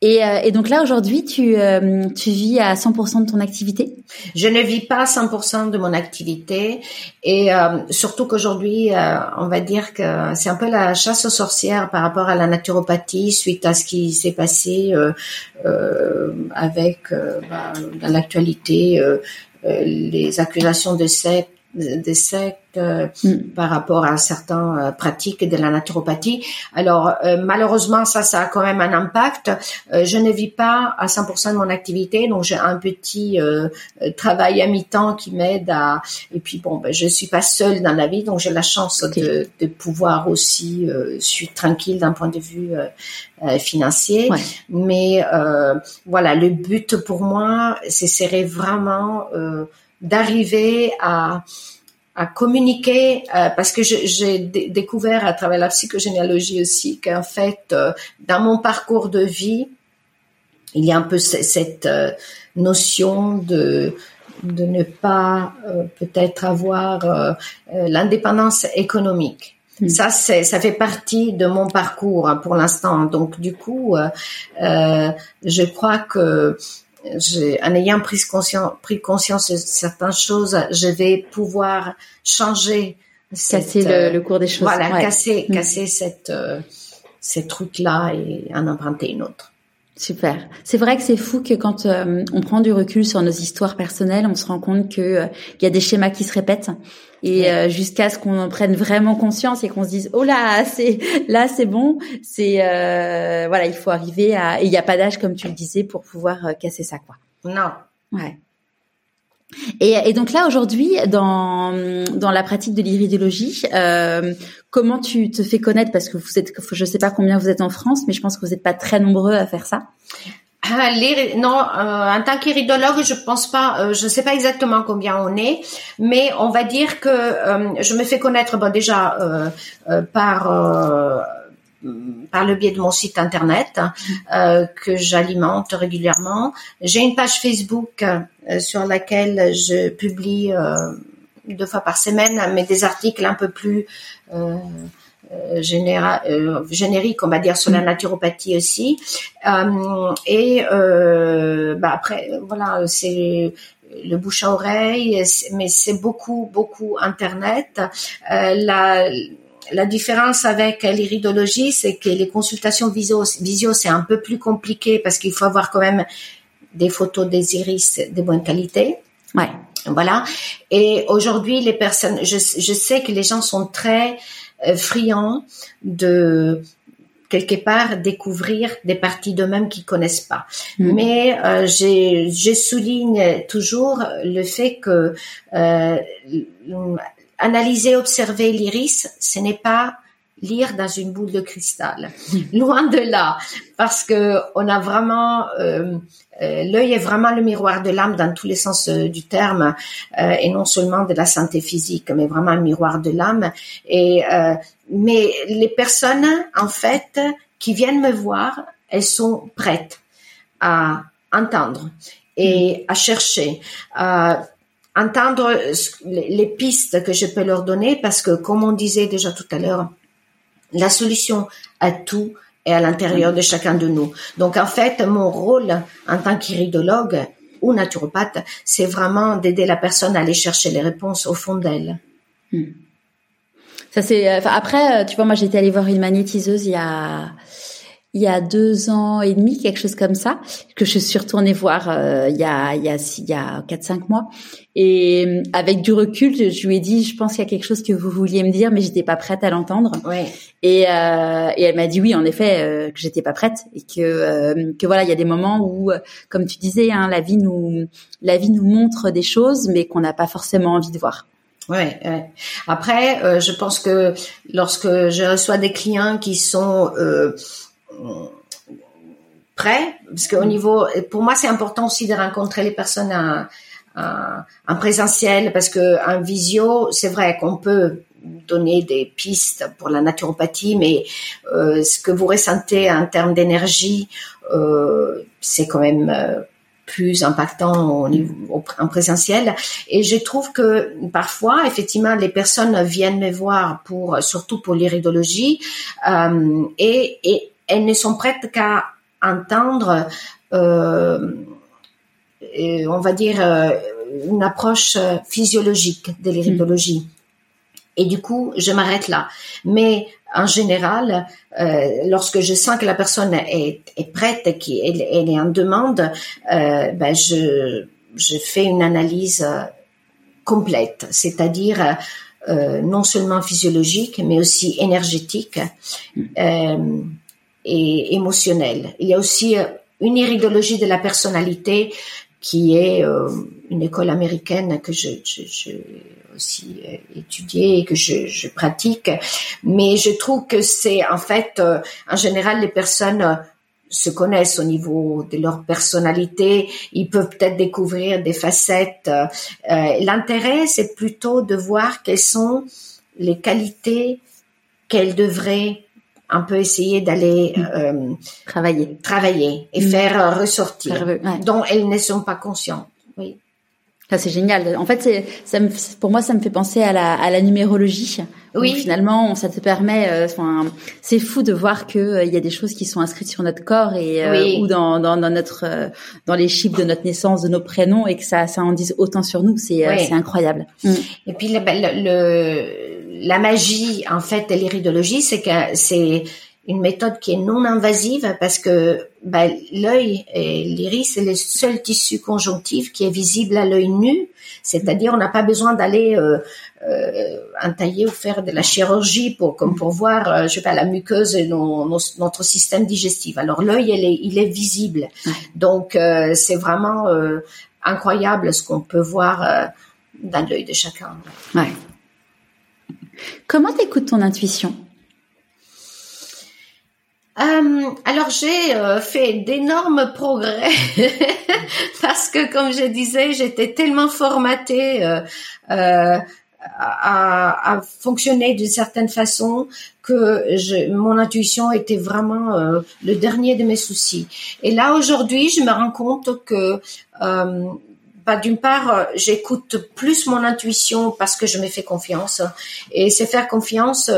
Et, euh, et, donc là aujourd'hui, tu, euh, tu vis à 100% de ton activité? Je ne vis pas à 100% de mon activité. Et euh, surtout qu'aujourd'hui, on va dire que c'est un peu la chasse aux sorcières par rapport à la naturopathie suite à ce qui s'est passé avec bah, dans l'actualité les accusations de secte des sectes euh, mm. par rapport à certaines euh, pratiques de la naturopathie. Alors euh, malheureusement ça ça a quand même un impact. je ne vis pas à 100% de mon activité donc j'ai un petit travail à mi-temps qui m'aide à et puis bon ben je suis pas seule dans la vie donc j'ai la chance de, de, pouvoir aussi suis tranquille d'un point de vue financier. Mais voilà le but pour moi ce serait vraiment d'arriver à à communiquer euh, parce que j'ai découvert à travers la psychogénéalogie aussi qu'en fait euh, dans mon parcours de vie il y a un peu cette euh, notion de de ne pas peut-être avoir l'indépendance économique. Hmm. Ça, c'est, ça fait partie de mon parcours pour l'instant. Donc, du coup, je crois que en ayant pris conscience, pris conscience de certaines choses, je vais pouvoir changer. Casser le, le, cours des choses. Voilà, casser, mm. casser cette, euh, cette route-là et en emprunter une autre. Super. C'est vrai que c'est fou que quand euh, on prend du recul sur nos histoires personnelles, on se rend compte que euh, il y a des schémas qui se répètent et euh, jusqu'à ce qu'on en prenne vraiment conscience et qu'on se dise oh là c'est là c'est bon, c'est voilà il faut arriver à il n'y a pas d'âge comme tu le disais pour pouvoir casser ça quoi. Non. Ouais. Et, et, donc là aujourd'hui, dans dans la pratique de l'iridologie, euh, comment tu te fais connaître? Parce que vous êtes, je sais pas combien vous êtes en France, mais je pense que vous n'êtes pas très nombreux à faire ça. Ah, non, euh, en tant qu'iridologue, je pense pas, euh, je sais pas exactement combien on est, mais on va dire que euh, je me fais connaître bon, déjà euh, par par le biais de mon site internet euh, que j'alimente régulièrement. J'ai une page Facebook euh, sur laquelle je publie euh, deux fois par semaine, mais des articles un peu plus euh, généra génériques, on va dire, sur la naturopathie aussi. et bah après, voilà, c'est le bouche à oreille, mais c'est beaucoup, beaucoup Internet. la la différence avec l'iridologie, c'est que les consultations visio, visio c'est un peu plus compliqué parce qu'il faut avoir quand même des photos des iris de bonne qualité. Ouais. Voilà. Et aujourd'hui, les personnes, je, sais que les gens sont très euh, friands de quelque part découvrir des parties d'eux-mêmes qu'ils connaissent pas. Mm. Mais euh, je souligne toujours le fait que euh, analyser, observer l'iris, ce n'est pas lire dans une boule de cristal. <laughs> Loin de là, parce que on a vraiment euh, euh, l'œil est vraiment le miroir de l'âme dans tous les sens euh, du terme, et non seulement de la santé physique, mais vraiment un miroir de l'âme. Et mais les personnes, en fait, qui viennent me voir, elles sont prêtes à entendre et à chercher entendre les pistes que je peux leur donner parce que, comme on disait déjà tout à l'heure, la solution à tout est à l'intérieur de chacun de nous. Donc, en fait, mon rôle en tant qu'iridologue ou naturopathe, c'est vraiment d'aider la personne à aller chercher les réponses au fond d'elle. Hmm. Ça c'est. Enfin, après, tu vois, moi j'étais allée voir une magnétiseuse il y a il y a deux ans et demi, quelque chose comme ça, que je suis retournée voir euh, il y a il y a il y a quatre cinq mois. Et euh, avec du recul, je, lui ai dit, je pense qu'il y a quelque chose que vous vouliez me dire, mais j'étais pas prête à l'entendre. Ouais. Et, euh, et elle m'a dit oui, en effet, euh, que j'étais pas prête et que que voilà, il y a des moments où, comme tu disais, hein, la vie nous la vie nous montre des choses, mais qu'on n'a pas forcément envie de voir. Ouais, ouais. Après, je pense que lorsque je reçois des clients qui sont euh, prêt, parce qu'au niveau, pour moi, c'est important aussi de rencontrer les personnes en, présentiel, parce que en visio, c'est vrai qu'on peut donner des pistes pour la naturopathie, mais euh, ce que vous ressentez en termes d'énergie, euh, c'est quand même euh, plus impactant au niveau en présentiel. Et je trouve que parfois, effectivement, les personnes viennent me voir pour, surtout pour l'iridologie, et, et elles ne sont prêtes qu'à entendre, euh, on va dire, euh, une approche physiologique de l'iridologie. Et du coup, je m'arrête là. Mais en général, euh, lorsque je sens que la personne est, est prête, qu'elle elle est en demande, ben je, je fais une analyse complète, c'est-à-dire euh, non seulement physiologique, mais aussi énergétique euh, et émotionnelle. Il y a aussi une iridologie de la personnalité qui est une école américaine que je, aussi étudié et que je, pratique, mais je trouve que c'est en fait en général les personnes se connaissent au niveau de leur personnalité, ils peuvent peut-être découvrir des facettes. Euh, l'intérêt, c'est plutôt de voir quelles sont les qualités qu'elles devraient un peu essayer d'aller mm. euh, travailler, travailler et mm. faire ressortir, dont elles ne sont pas conscientes. Oui. Ça c'est génial. En fait, c'est, ça me, pour moi, ça me fait penser à la, à la numérologie. Oui. finalement, ça te permet. Euh, enfin, c'est fou de voir que euh, il y a des choses qui sont inscrites sur notre corps et euh, ou dans, dans, dans notre dans les chiffres de notre naissance, de nos prénoms, et que ça ça en dise autant sur nous. C'est c'est incroyable. Mm. Et puis le, le, la magie en fait de l'iridologie, c'est que c'est une méthode qui est non invasive parce que ben, l'œil et l'iris c'est le seul tissu conjonctif qui est visible à l'œil nu, c'est-à-dire on n'a pas besoin d'aller euh, euh, entailler ou faire de la chirurgie pour comme pour voir euh, je sais pas la muqueuse et notre système digestif. Alors l'œil il est, visible, donc euh, c'est vraiment euh, incroyable ce qu'on peut voir dans l'œil de chacun. Comment t'écoutes ton intuition? Euh, alors j'ai euh, fait d'énormes progrès <laughs> parce que comme je disais, j'étais tellement formatée euh, à, fonctionner d'une certaine façon que mon intuition était vraiment le dernier de mes soucis. Et là aujourd'hui, je me rends compte que bah, d'une part, j'écoute plus mon intuition parce que je me fais confiance. Et c'est faire confiance,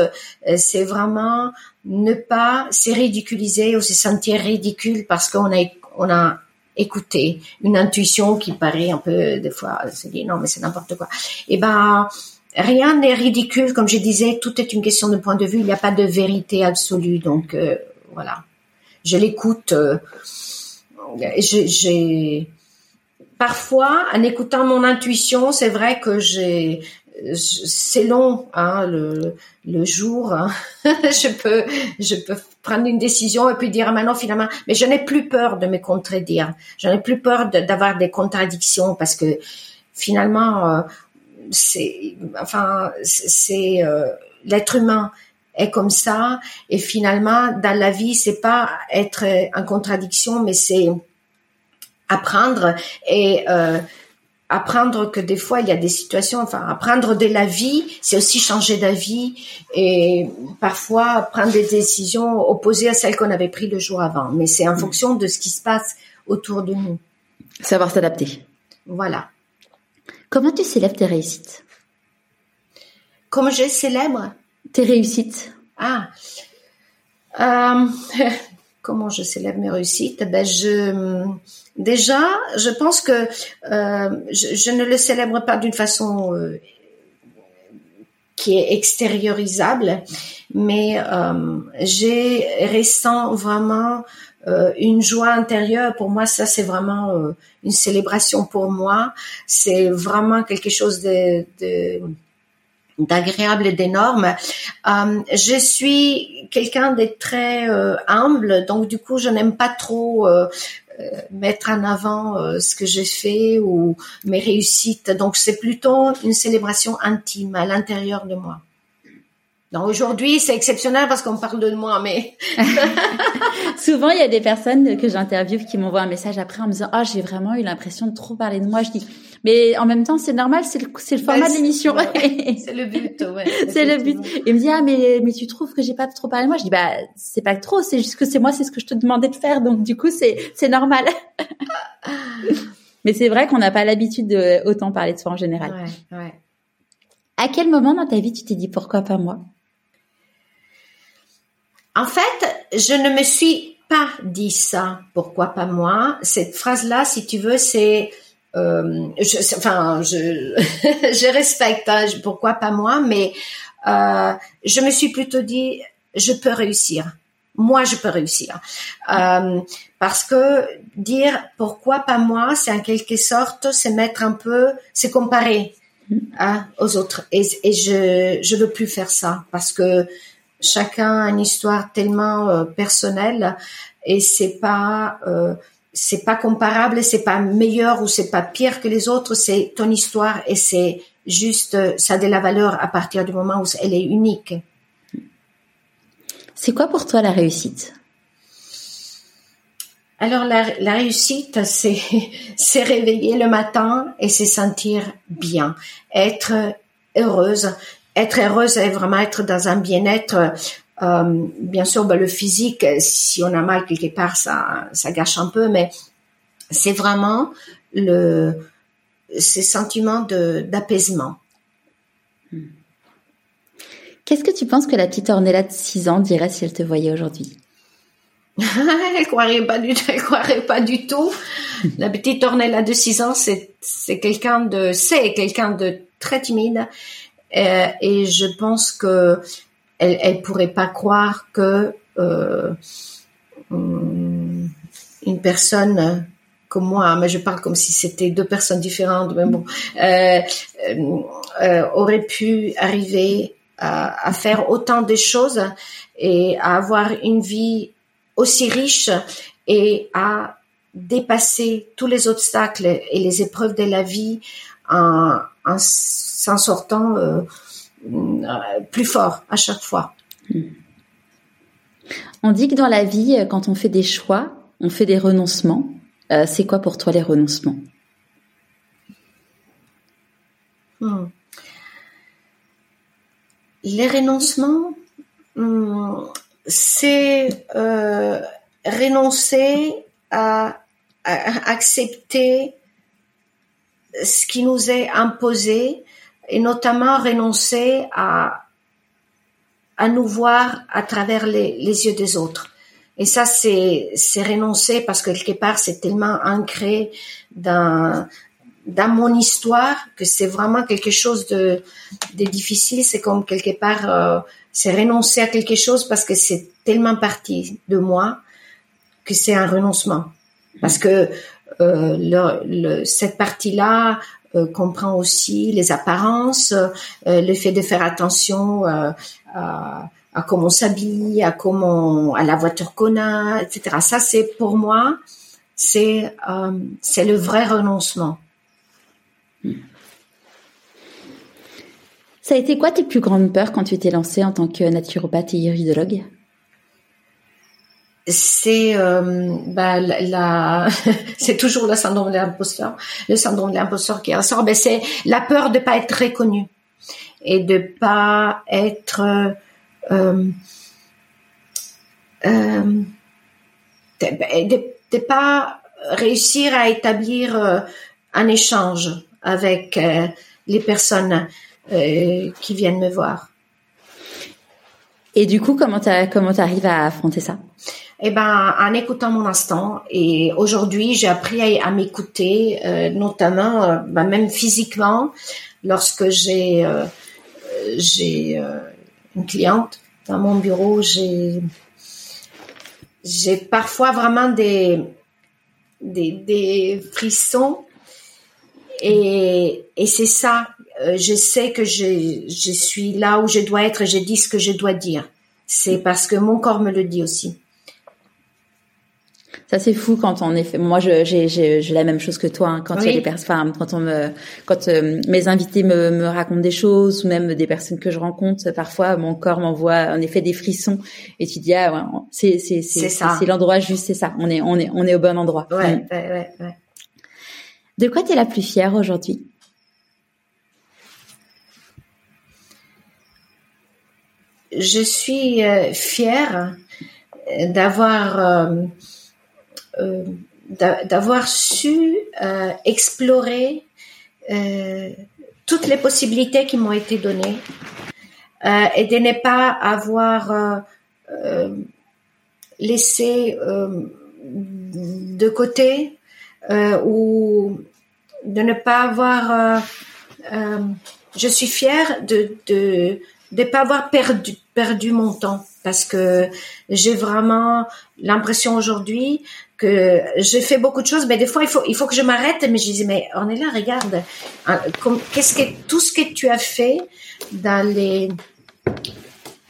c'est vraiment ne pas se ridiculiser ou se sentir ridicule parce qu'on a, on a écouté une intuition qui paraît un peu, des fois, se dit non, mais c'est n'importe quoi. Et eh ben, rien n'est ridicule. Comme je disais, tout est une question de point de vue. Il n'y a pas de vérité absolue. Donc, euh, voilà. Je l'écoute. Euh, j'ai, parfois, en écoutant mon intuition, c'est vrai que j'ai, c'est long hein, le, le jour. Hein. <laughs> je peux je peux prendre une décision et puis dire ah, maintenant finalement, mais je n'ai plus peur de me contredire. Je n'ai plus peur d'avoir des contradictions parce que finalement euh, c'est enfin c'est euh, l'être humain est comme ça et finalement dans la vie c'est pas être en contradiction mais c'est apprendre et euh, apprendre que des fois il y a des situations, enfin apprendre de la vie, c'est aussi changer d'avis et parfois prendre des décisions opposées à celles qu'on avait prises le jour avant. Mais c'est en mm. fonction de ce qui se passe autour de nous. Savoir s'adapter. Voilà. Comment tu célèbres tes réussites? Comment je célèbre? Tes réussites. Ah. Euh, <laughs> comment je célèbre mes réussites? Ben je déjà, je pense que euh, je, je, ne le célèbre pas d'une façon euh, qui est extériorisable, mais euh, j'ai ressent vraiment euh, une joie intérieure. Pour moi, ça c'est vraiment euh, une célébration pour moi. C'est vraiment quelque chose de, de d'agréable et d'énorme. Euh, je suis quelqu'un de très euh, humble, donc du coup, je n'aime pas trop euh mettre en avant euh, ce que j'ai fait ou mes réussites. Donc, c'est plutôt une célébration intime à l'intérieur de moi. Donc aujourd'hui, c'est exceptionnel parce qu'on parle de moi, mais <laughs> souvent il y a des personnes que j'interviewe qui m'envoient un message après en me disant "Ah, j'ai vraiment eu l'impression de trop parler de moi." Je dis "Mais en même temps, c'est normal, c'est le c'est le format de l'émission." <laughs> c'est le but, ouais. c'est le but. Il me dit "Ah, mais mais tu trouves que j'ai pas trop parlé de moi?" Je dis "Bah, c'est pas trop, c'est juste que c'est moi, c'est ce que je te demandais de faire, donc du coup, c'est c'est normal." <laughs> mais c'est vrai qu'on n'a pas l'habitude de autant parler de soi en général. Ouais, ouais. À quel moment dans ta vie tu t'es dit pourquoi pas moi? En fait, je ne me suis pas dit ça. Pourquoi pas moi? Cette phrase-là, si tu veux, c'est euh, je, enfin, je, <laughs> je respecte. Hein, pourquoi pas moi Mais euh, je me suis plutôt dit, je peux réussir. Moi, je peux réussir. Euh, parce que dire pourquoi pas moi, c'est en quelque sorte, c'est mettre un peu, c'est comparer. hein, aux autres. Et, et je je veux plus faire ça parce que chacun a une histoire tellement euh, personnelle et c'est pas euh, c'est pas comparable, c'est pas meilleur ou c'est pas pire que les autres, c'est ton histoire et c'est juste ça a de la valeur à partir du moment où elle est unique. C'est quoi pour toi la réussite? Alors la, la réussite, c'est <laughs> c'est réveiller le matin et se sentir bien, être heureuse. Être heureuse et vraiment être dans un bien-être. Euh, bien sûr, ben, le physique, si on a mal quelque part, ça ça gâche un peu, mais c'est vraiment le ces sentiments d'apaisement. Qu'est-ce que tu penses que la petite Ornella de 6 ans dirait si elle te voyait aujourd'hui? <laughs> Elle croirait pas du tout, elle croirait pas du tout. La petite Ornella de 6 ans, c'est, c'est quelqu'un de, c'est quelqu'un de très timide. Euh, et je pense que elle, pourrait pas croire que euh, hum, une personne comme moi, mais je parle comme si c'était deux personnes différentes, mais bon, euh, euh, aurait pu arriver à, à, faire autant de choses et à avoir une vie aussi riche et à dépasser tous les obstacles et les épreuves de la vie en, en s'en sortant euh, plus fort à chaque fois. On dit que dans la vie, quand on fait des choix, on fait des renoncements. Euh, c'est quoi pour toi les renoncements? Hmm. Les renoncements, hmm, c'est euh, renoncer à, accepter ce qui nous est imposé et notamment renoncer à, à nous voir à travers les, les yeux des autres. Et ça, c'est, c'est renoncer parce que quelque part, c'est tellement ancré dans, dans mon histoire que c'est vraiment quelque chose de, de difficile. C'est comme quelque part, euh, c'est renoncer à quelque chose parce que c'est tellement parti de moi que c'est un renoncement. Parce que euh, le, cette partie-là euh, comprend aussi les apparences, euh, le fait de faire attention à, à comment on s'habille, à comment à la voiture qu'on a, etc. Ça, c'est pour moi, c'est euh, c'est le vrai renoncement. Ça a été quoi tes plus grandes peurs quand tu t'es lancée en tant que naturopathe et iridologue c'est euh, bah, la, <laughs> c'est toujours le syndrome de l'imposteur, le syndrome de l'imposteur qui ressort. Ben c'est la peur de pas être reconnu et de pas être euh, euh, de, de, de, pas réussir à établir un échange avec les personnes qui viennent me voir. Et du coup, comment tu comment arrives à affronter ça? Eh ben, en écoutant mon instant. Et aujourd'hui, j'ai appris à, m'écouter, euh, notamment, ben, même physiquement, lorsque j'ai euh, j'ai euh, une cliente dans mon bureau, j'ai j'ai parfois vraiment des des, des frissons et, et c'est ça euh, je sais que je, je suis là où je dois être et je dis ce que je dois dire. C'est parce que mon corps me le dit aussi. Ça c'est fou quand on est fait. Moi, j'ai j'ai la même chose que toi. Hein, quand il y a des personnes, quand on me, quand euh, mes invités me, me racontent des choses ou même des personnes que je rencontre, parfois mon corps m'envoie en effet des frissons et tu dis ah ouais, c'est c'est c'est c'est l'endroit juste, c'est ça. On est on est on est au bon endroit. Ouais, mm. ouais, ouais, ouais. De quoi tu es la plus fière aujourd'hui? Je suis euh, fière d'avoir euh, d'avoir su explorer toutes les possibilités qui m'ont été données et de ne pas avoir laissé de côté ou de ne pas avoir je suis fière de, de de pas avoir perdu mon temps parce que j'ai vraiment l'impression aujourd'hui que j'ai fait beaucoup de choses, mais des fois il faut il faut que je m'arrête. Mais je disais mais on est là, regarde, hein, qu'est-ce que tout ce que tu as fait dans les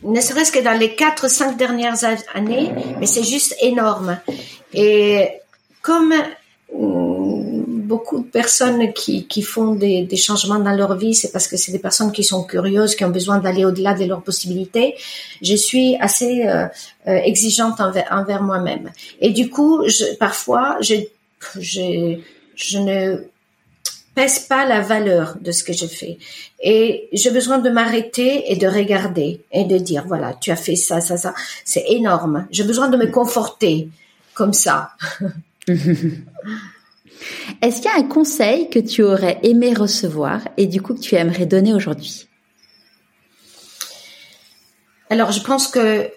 ne serait-ce que dans les quatre cinq dernières années, mais c'est juste énorme. Et comme beaucoup de personnes qui, font des, changements dans leur vie, c'est parce que c'est des personnes qui sont curieuses, qui ont besoin d'aller au-delà de leurs possibilités. Je suis assez euh, euh, exigeante envers, moi-même. Et du coup, parfois, je, je ne pèse pas la valeur de ce que je fais. Et j'ai besoin de m'arrêter et de regarder et de dire, voilà, tu as fait ça, ça, ça. C'est énorme. J'ai besoin de me conforter comme ça. <laughs> Est-ce qu'il y a un conseil que tu aurais aimé recevoir et du coup que tu aimerais donner aujourd'hui? Alors, je pense que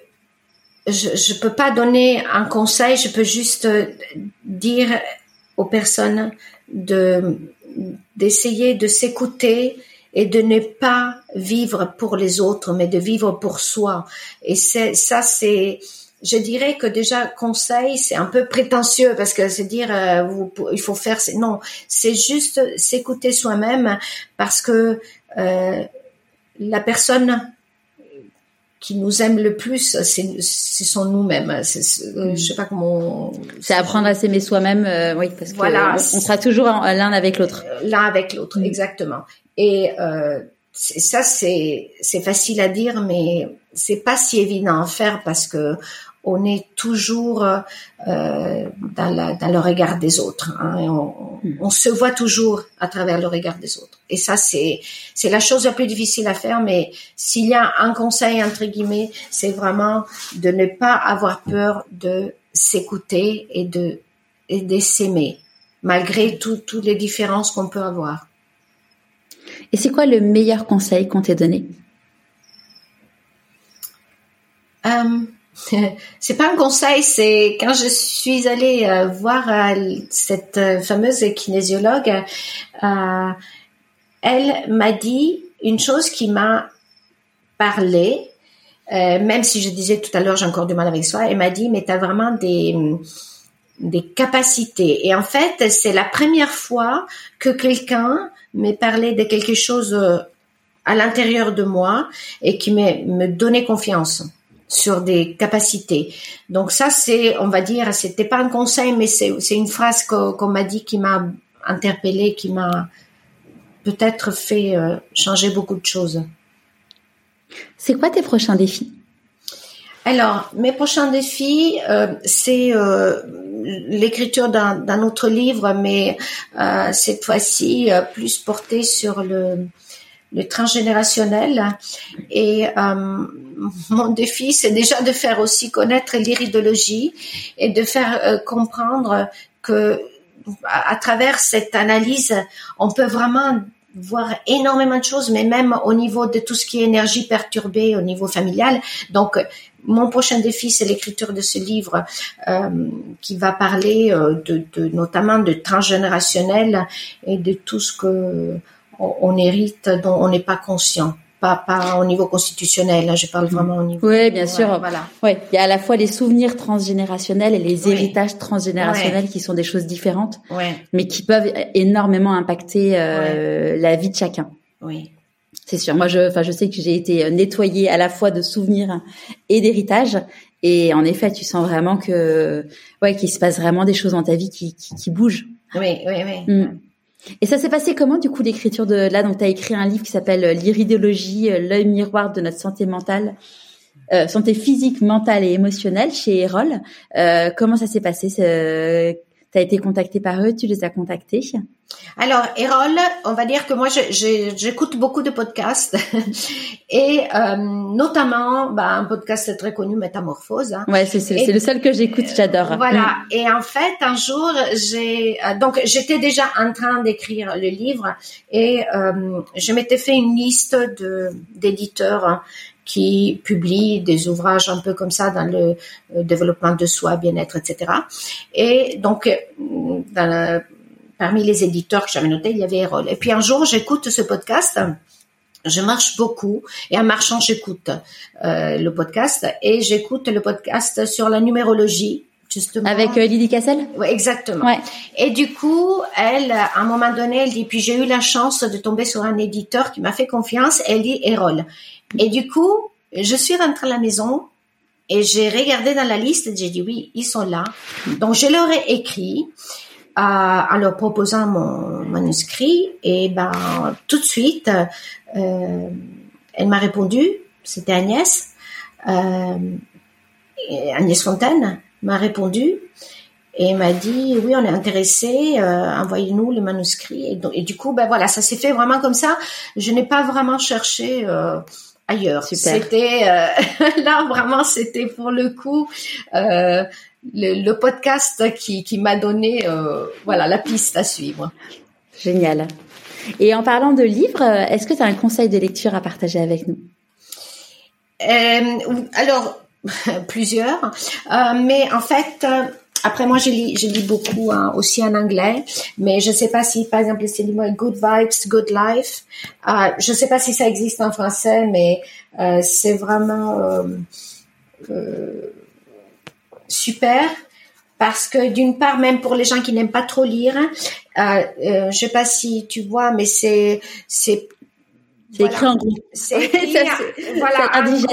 je ne peux pas donner un conseil, je peux juste dire aux personnes de d'essayer de s'écouter et de ne pas vivre pour les autres, mais de vivre pour soi. Et ça, c'est je dirais que déjà conseil c'est un peu prétentieux parce que c'est dire euh, vous, il faut faire non c'est juste s'écouter soi-même parce que euh, la personne qui nous aime le plus c'est ce sont nous-mêmes euh, je sais pas comment c'est apprendre à s'aimer soi-même euh, oui parce que voilà on, sera toujours l'un avec l'autre. L'un avec l'autre mm. exactement. Et euh, ça c'est c'est facile à dire mais c'est pas si évident à faire parce que on est toujours euh, dans, dans, le regard des autres. Hein, on, hmm. on, se voit toujours à travers le regard des autres. Et ça, c'est c'est la chose la plus difficile à faire. Mais s'il y a un conseil entre guillemets, c'est vraiment de ne pas avoir peur de s'écouter et de et de s'aimer malgré toutes les différences qu'on peut avoir. Et c'est quoi le meilleur conseil qu'on t'ait donné? Euh, <laughs> c'est pas un conseil, c'est quand je suis allée euh, voir euh, cette euh, fameuse kinésiologue, elle m'a dit une chose qui m'a parlé, même si je disais tout à l'heure j'ai encore du mal avec soi, elle m'a dit mais tu as vraiment des des capacités. Et en fait, c'est la première fois que quelqu'un m'ait parlé de quelque chose à l'intérieur de moi et qui me donnait confiance sur des capacités. Donc ça, c'est, on va dire, c'était pas un conseil, mais c'est, c'est une phrase qu'on m'a dit qui m'a interpellée, qui m'a peut-être fait euh, changer beaucoup de choses. C'est quoi tes prochains défis? Alors, mes prochains défis, euh, c'est euh, l'écriture d'un, d'un autre livre, mais cette fois-ci plus porté sur le le transgénérationnel. Et euh, mon défi, c'est déjà de faire aussi connaître l'iridologie et de faire euh, comprendre que à, travers cette analyse, on peut vraiment voir énormément de choses, mais même au niveau de tout ce qui est énergie perturbée au niveau familial. Donc, mon prochain défi, c'est l'écriture de ce livre euh, qui va parler de, de, notamment de transgénérationnel et de tout ce que on, hérite dont on n'est pas conscient. Pas, pas au niveau constitutionnel, là, je parle vraiment au niveau. Oui, bien sûr. Voilà. Ouais, il y a à la fois les souvenirs transgénérationnels et les héritages transgénérationnels qui sont des choses différentes, mais qui peuvent énormément impacter euh, la vie de chacun. Oui. C'est sûr. Moi, je, enfin, je sais que j'ai été nettoyée à la fois de souvenirs et d'héritage. Et en effet, tu sens vraiment que, ouais, qu'il se passe vraiment des choses dans ta vie qui, qui, bougent. Oui, oui, oui. Mm. Et ça s'est passé comment du coup l'écriture de là Donc tu as écrit un livre qui s'appelle euh, L'iridologie, euh, l'œil miroir de notre santé mentale, euh, santé physique, mentale et émotionnelle chez Erol. Euh, comment ça s'est passé Tu as été contacté par eux, tu les as contactés alors, Erol, on va dire que moi, j'écoute beaucoup de podcasts <laughs> et euh, notamment bah, un podcast très connu, Métamorphose. Hein. Ouais, c'est le seul que j'écoute, j'adore. Voilà. Mm. Et en fait, un jour, j'ai euh, donc j'étais déjà en train d'écrire le livre et euh, je m'étais fait une liste de d'éditeurs qui publient des ouvrages un peu comme ça dans le développement de soi, bien-être, etc. Et donc, dans la, parmi les éditeurs que j'avais notés, il y avait Erol. Et puis un jour, j'écoute ce podcast. Je marche beaucoup et en marchant, j'écoute euh, le podcast et j'écoute le podcast sur la numérologie justement. Avec euh, Lydie Cassel? Oui, exactement. Ouais. Et du coup, elle, à un moment donné, elle dit, puis j'ai eu la chance de tomber sur un éditeur qui m'a fait confiance, elle dit Erol. Et du coup, je suis rentrée à la maison et j'ai regardé dans la liste et j'ai dit oui, ils sont là. Donc je leur ai écrit en leur proposant mon manuscrit et ben tout de suite, euh, elle m'a répondu, c'était Agnès, euh, Agnès Fontaine m'a répondu et m'a dit oui on est intéressé euh, envoyez-nous le manuscrit. Et, donc, et, du coup ben voilà ça s'est fait vraiment comme ça. Je n'ai pas vraiment cherché euh, ailleurs. C'était euh, <laughs> là vraiment c'était pour le coup le, le, podcast qui, qui m'a donné euh, voilà la piste à suivre. Génial. Et en parlant de livres est-ce que tu as un conseil de lecture à partager avec nous? Alors <laughs> plusieurs. Mais en fait après, moi, je lis, je lis beaucoup hein, aussi en anglais, mais je ne sais pas si, par exemple, c'est livre Good Vibes, Good Life. Euh, je ne sais pas si ça existe en français, mais euh, c'est vraiment euh, euh, super parce que d'une part, même pour les gens qui n'aiment pas trop lire, euh, euh, je sais pas si tu vois, mais c'est c'est c'est écrit en gros. C'est <laughs> écrit, voilà, indigeste.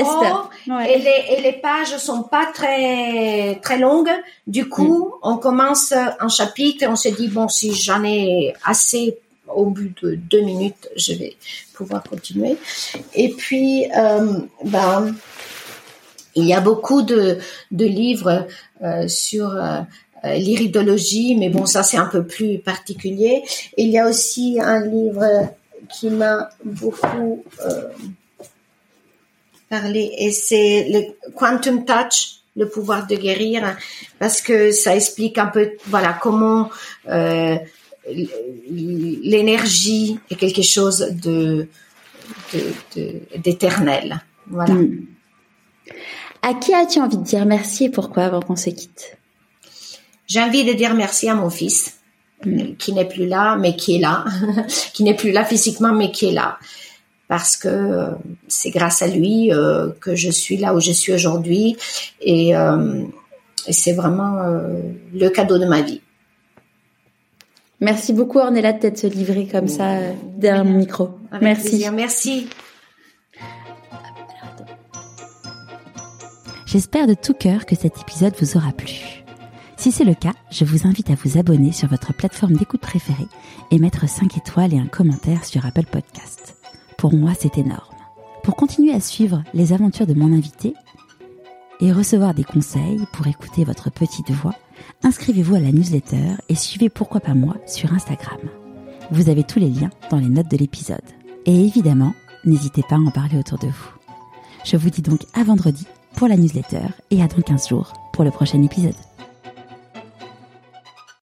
Ouais. Et, les, et les pages sont pas très très longues. Du coup, mm. on commence un chapitre et on se dit bon, si j'en ai assez au bout de deux minutes, je vais pouvoir continuer. Et puis, euh, ben, il y a beaucoup de, livres euh, sur euh, l'iridologie, mais bon, ça c'est un peu plus particulier. Il y a aussi un livre qui m'a beaucoup euh, parlé et c'est le Quantum Touch, le pouvoir de guérir, parce que ça explique un peu voilà comment euh, l'énergie est quelque chose de d'éternel. Voilà. Mm. À qui as-tu envie de dire merci et pourquoi avant qu'on se quitte? J'ai envie de dire merci à mon fils qui n'est plus là, mais qui est là, <laughs> qui n'est plus là physiquement, mais qui est là. Parce que euh, c'est grâce à lui euh, que je suis là où je suis aujourd'hui et, euh, et c'est vraiment euh, le cadeau de ma vie. Merci beaucoup Ornella de t'être livrée comme ça derrière mon micro. Avec Merci. Plaisir. Merci. J'espère de tout cœur que cet épisode vous aura plu. Si c'est le cas, je vous invite à vous abonner sur votre plateforme d'écoute préférée et mettre 5 étoiles et un commentaire sur Apple Podcast. Pour moi, c'est énorme. Pour continuer à suivre les aventures de mon invité et recevoir des conseils pour écouter votre petite voix, inscrivez-vous à la newsletter et suivez Pourquoi pas moi sur Instagram. Vous avez tous les liens dans les notes de l'épisode. Et évidemment, n'hésitez pas à en parler autour de vous. Je vous dis donc à vendredi pour la newsletter et à dans 15 jours pour le prochain épisode.